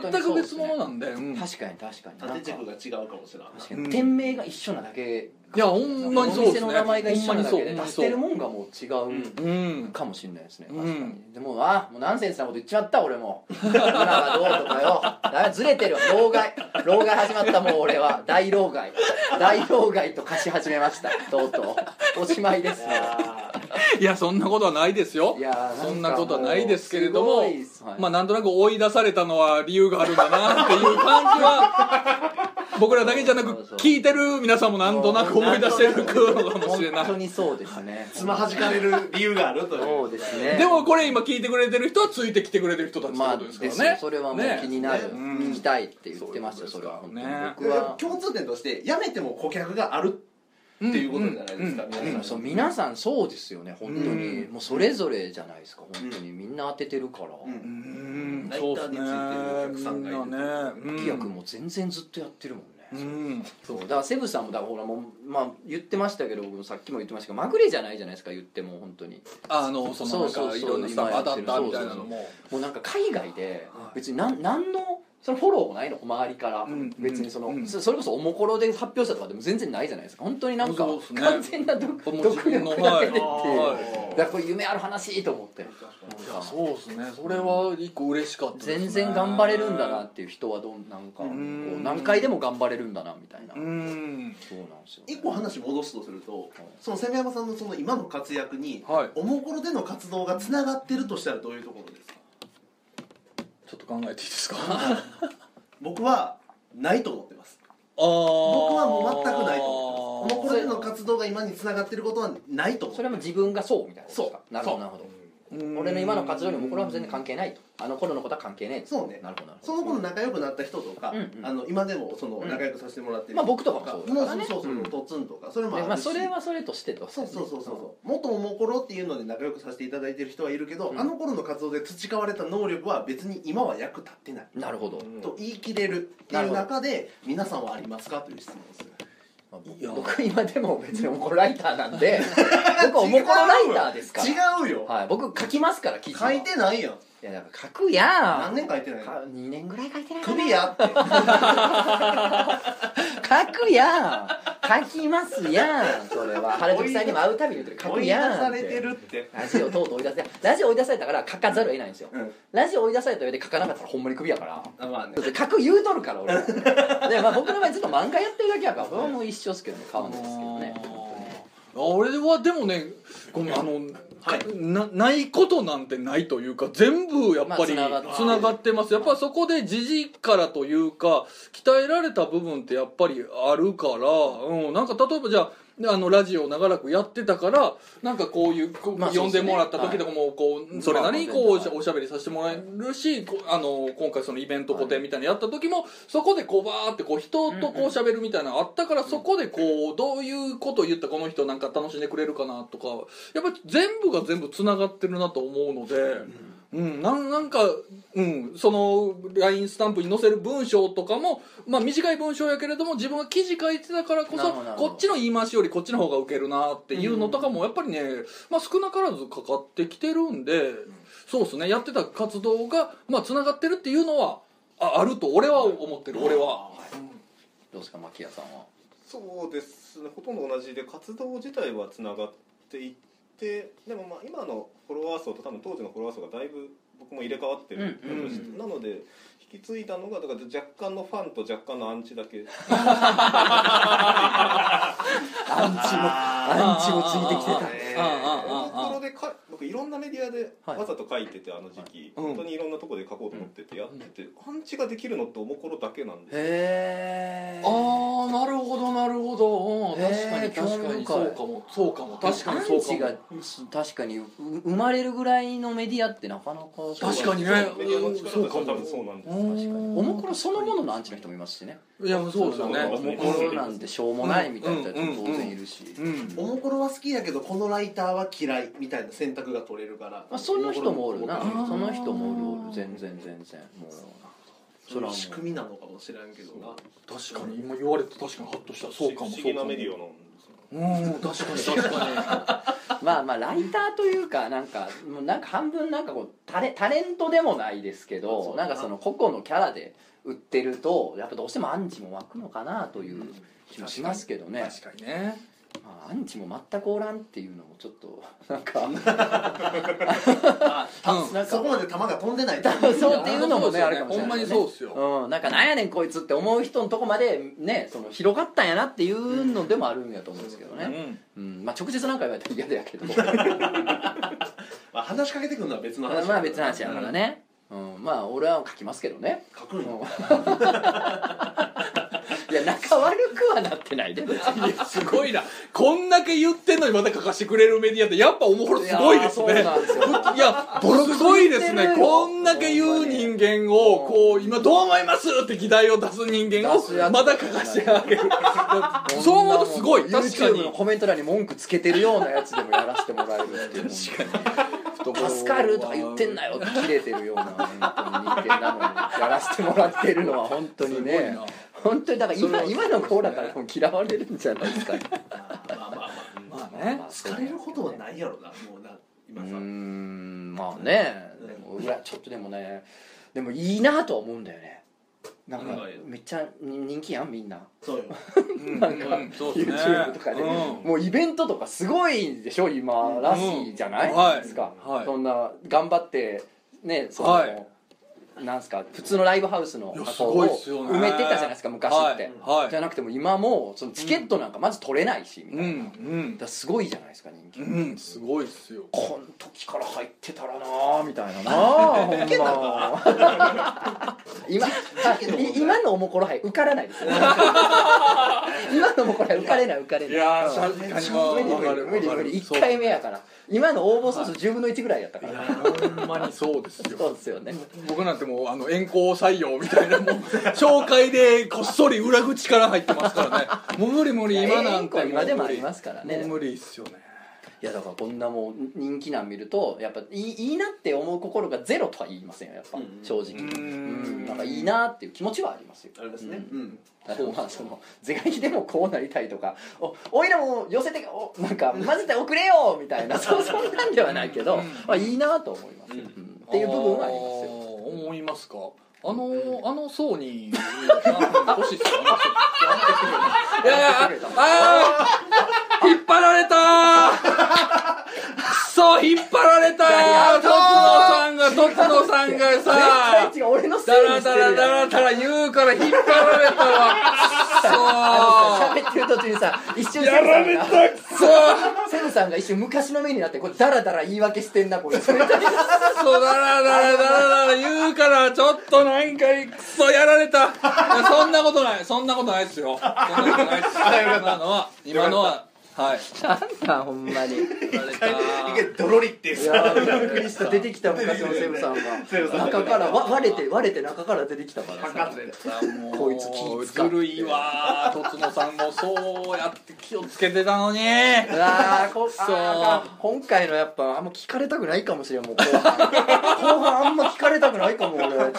全く別物なんで、確かに確かに。縦か軸が違うかもしれない。店名が一緒なだけやほんまにそうですね。の名前が一緒なだけでほんまにそう。出してるもんがもう違う、うん。かもしれないですね。うん。確かに、でもあもうナンセンスなこと言っちまった俺も。今がどうとかよ。だめずれてるわ。老害。老害始まったもう俺は。大老害。大老害と貸し始めました。とうとう。おしまいです。ねいやそんなことはないですよ。いやーそんなことはないですけれどもすごいっす。はい。まあなんとなく追い出されたのは理由があるんだなっていう感じは僕らだけじゃなく聞いてる皆さんもなんとなく思い出してるのかもしれない。本当にそうですね。つまはじかれる理由があるという。そうですね。でもこれ今聞いてくれてる人はついてきてくれてる人たちってまあことですからですよね。それはもうね。気になる、ね。うん聞きたいって言ってましたよそれはね。僕は。共通点としてやめても顧客があるっていうことじゃないですか、うん皆さん。そう皆さんそうですよね本当に、うん。もうそれぞれじゃないですか本当に。みんな当ててるから、うん。うん。ライそうですねターについてるお客さんがいるね。キヤ君も全然ずっとやってるもんね、うん。そう。だからセブさんもだからほらもう、まあ、言ってましたけど僕もさっきも言ってましたけどまぐれじゃないじゃないですか言っても本当に。あのそのなんそうそうそうかいろんなスタッフ当たったみたいなのも。もうなんか海外で別になん何のそのフォローもないの周りから、うん別にその、うん。そそれこそおもころで発表したとかでも全然ないじゃないですか。本当になんかそうですね。完全な独もう分の力だけでっていう、はい。だからこれ夢ある話と思って。いやそうですね。それは一個嬉しかったですね。全然頑張れるんだなっていう人はどんなんかこうん。う何回でも頑張れるんだなみたいな、うん。そうなんですよ一個話戻すとするとその攻山さんのその今の活躍に、はい。おもころでの活動がつながってるとしたらどういうところですか？考えていいですか？僕はないと思ってます。あ僕僕はもう全くないと思ってます。ころでの活動が今につながってることはないと思ってそれも自分がそうみたいなことですか？そう。なるほどなるほど俺の今の活動にもこれは全然関係ないと。あの頃のことは関係ないと。そうね。なるほどそど。の頃仲良くなった人とか、うん。うんあの今でもそのうん仲良くさせてもらってるまあ僕とかもそうだからね。そうそうそううんとつん。とかそれもあるし、でまあそれはそれとしてと。そうそうそうそう。元おもころっていうので仲良くさせていただいてる人はいるけど、うん。あの頃の活動で培われた能力は別に今は役立ってない、なるほど。と言い切れるっていう中で皆さんはありますか？という質問ですいや僕今でも別におもころライターなんで 僕おもころライターですから。違うよ、はい僕書きますから記事は。書いてないやんいやだから書くやん。何年書いてないの？か2年ぐらい書いてないかな。首やって。書くやん。書きますやん。それは。原宿さんにも会うたびに言ってる。書追い出くやんされてるって。ラジオとうとう追い出せラジオ追い出されたから書かざるを得ないんですよ。うん。ラジオ追い出された上で書かなかったらほんまにクビやから。あまあね。書く言うとるから俺。で、まあ、僕の場合ずっと漫画やってるだけやからこれはもう一緒ですけどね。変わんないですけどね。俺はでもねごめんあの、はいなないことなんてないというか全部やっぱりつながって。ます。やっぱそこで時事からというか鍛えられた部分ってやっぱりあるから、うん、なんか例えばじゃああのラジオを長らくやってたからなんかこういう、こうまあそうですね。呼んでもらった時とかもこう、それなりにこうまあおしゃおしゃべりさせてもらえるしこあの今回そのイベント個展みたいなのやった時もそこでこうバーってこう人とこうしゃべるみたいなのあったからそこでこうどういうことを言ったらこの人なんか楽しんでくれるかなとかやっぱり全部が全部つながってるなと思うので。うん、なんなんか、うん、その LINE スタンプに載せる文章とかも、まあ、短い文章やけれども自分が記事書いてたからこそこっちの言い回しよりこっちの方がウケるなっていうのとかもやっぱりね、まあ、少なからずかかってきてるんで、そうですね。やってた活動がまあつながってるっていうのはああると俺は思ってる俺は。どうですか牧谷さんは？そうですね。ほとんど同じで活動自体はつながっていってでもまあ今のフォロワー層と多分当時のフォロワー層がだいぶ僕も入れ替わってる、うんうんうんなので引き継いだのがだから若干のファンと若干のアンチだけ。アンチもアンチもついてきてたああああおもころでか僕いろんなメディアではい。わざと書いててあの時期、はい。うん。本当にいろんなとこで書こうと思っててやってて、アンチができるのっておもころだけなんですよ。へえああなるほどなるほど、うん、確かに確かに。そうかもそうかも。確かにそうかも。アンチが確かにう生まれるぐらいのメディアってなかなか。確かにね。メディアの力そうかも多分そうなんです確かにおもころそのもののアンチの人もいますしね。いやそうですよね。おもころなんてしょうもないみたいな人当然いるし、うん。おもころは好きやけどこのライターは嫌いみたいな選択が取れるから。まあ、その人もおるな。その人もおるおる全然全然もう。そういう仕組みなのかもしれんけどな。確かに今言われて確かにハッとした。そうかも不思議なメディアなんですようん確かに確か まあまあライターというかなんかもうなんか半分なんかこうタレタレントでもないですけどな。んかその個々のキャラで売ってるとやっぱどうしてもアンチも湧くのかなという気もしますけどね。に確かにねまあ、アンチも全くおらんっていうのもちょっと なんかあ なんかそこまで球が飛んでない そうっていうのもねあそうですよねるかもしれない、ね、ほんまにそうっすよ。うん、なんかなんやねんこいつって思う人のとこまでねその広がったんやなっていうのでもあるんやと思うんですけどね、うん。まあ、直接なんか言われたら嫌だやけど。まあ話しかけてくるのは別の話まあ別の話やからね、うん、まあ俺は書きますけどね。書くんよいや仲悪くはなってないですごいな。こんだけ言ってんのにまた書かしてくれるメディアってやっぱおもろすごいですね。いやーそうなんですごいですね。こんだけ言う人間をこう今どう思います？って議題を出す人間をまだ書かしてあげる。そう思うとすごい。確かに。のコメント欄に文句つけてるようなやつでもやらせてもらえるっていう助かるとか言ってんなよって切れてるような本当に人間なのにやらせてもらってるのは本当にね。な本当にだから今今のコーラからもう嫌われるんじゃないですかね。まあまあまあまあね好かれることはないやろなもうなう今さーんまあねでもうわちょっとでもねでもいいなとは思うんだよねなんかうんめっちゃ人気やんみんなそうようんなんかうん YouTube とかで、うんもうイベントとかすごいでしょ今らしいじゃない、うんはいですか、はいそんな頑張ってねその、はいなんすか普通のライブハウスの箱を埋めてたじゃないですか昔って、はいはい。じゃなくても今もうそのチケットなんかまず取れないし、みたいな、うんうん。だすごいじゃないですか人気、うんすごいっすよ。こん時から入ってたらなあみたいな。なあ今 今のおもころ杯受からないですよ。今のおもころ杯受かれない受かれない。いや確かにまあ無理無理無理無理。そう1回目やから。今の応募総数10分の1ぐらいやったから。ほんまにそうですよ。そうですよね。僕なんてもうあの遠行採用みたいなもう 紹介でこっそり裏口から入ってますからね。もう無理無理今なんて今でもありますからね。無理っすよね。いやだからこんなもう人気なん見るとやっぱいいいいなって思う心がゼロとは言いませんよ。やっぱ、うん。正直うんうん。なんかいいなっていう気持ちはありますよ。あれですね。うん。うん。だからまあその是が非でもこうなりたいとかおおいらも寄せておなんか混ぜておくれよみたいな そうそんなんではないけど、うん。まあ、いいなと思いますよ、うん。うん。っていう部分はありますよよ思いますか？あのあの層に欲しいっすよあの層いやいやああー引っ張られたー。くそ引っ張られたー。とつのさんがとつのさんがさ絶対違う。俺のせいだにしてるやん。らだらだらだら言うから引っ張られたわあのくさ喋ってる途中にさ一瞬そやられたくそ。セブさんが一瞬昔の目になってこれダラダラ言い訳してんなこれ。そうだらだらだらだら言うからちょっとなんかくそやられたいやそんなことないそんなことないですよそんなことないです今のは今のははい。なんだほんまに。いやられた。いけドロリってさ。やびっくりした出てきた昔のセブさんセブさんが。中からわ割れて割れて中から出てきたからさかかってもうこいつ気使って。ずるいわとつのさんもそうやって気をつけてたのに。うわーこそう。あー今回のやっぱあんま聞かれたくないかもしれんもう後半。後半あんま聞かれたくないかも俺。やばい。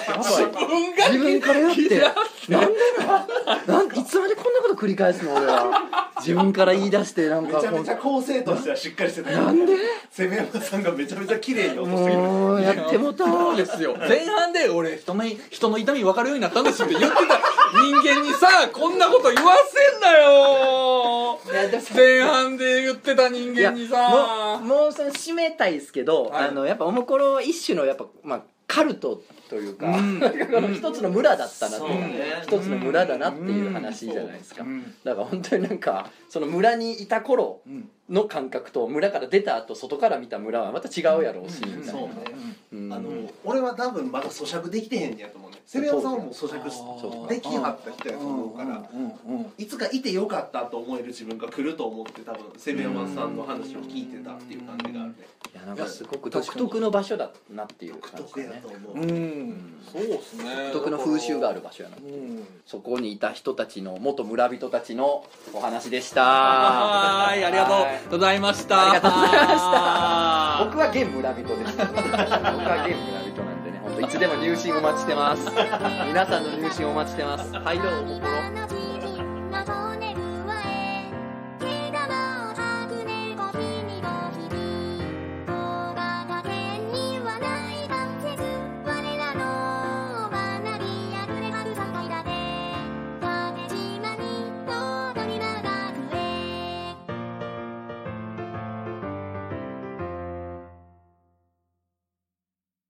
自分からやって。なんでななんいつまでこんなこと繰り返すの俺は。自分から言い出してなんかめちゃめちゃ構成としてはしっかりしてた。なんで？攻め山さんがめちゃめちゃ綺麗に落としてもうやってもたそうですよ。前半で俺人の人の痛み分かるようになったんですって言ってた。人間にさこんなこと言わせんなよ。前半で言ってた人間にさ。もうもうその締めたいですけど、はい。あのやっぱおもころは一種のやっぱまあカルトというか、うん。一つの村だったなって、ね。一つの村だなっていう話じゃないですか、うん。だから本当になんかその村にいた頃うん。の感覚と村から出た後外から見た村はまた違うやろうし、みたいな。そうね。うん。あの俺は多分まだ咀嚼できてへんねやと思うねセブ山さんはもう咀嚼できはった人やと思うからいつかいてよかったと思える自分が来ると思って多分セブ山さんの話を聞いてたっていう感じがあるね。いやなんかすごく独特の場所だなっていう独感じだね。ううんそう。ですね独特の風習がある場所やな。うんそこにいた人たちの元村人たちのお話でした。はいありがとうございました。ありがとうございました。僕は現村人です。僕は現村人なんで。ねといつでも入信お待ちしてます。皆さんの入信お待ちしてます。はい、どうも、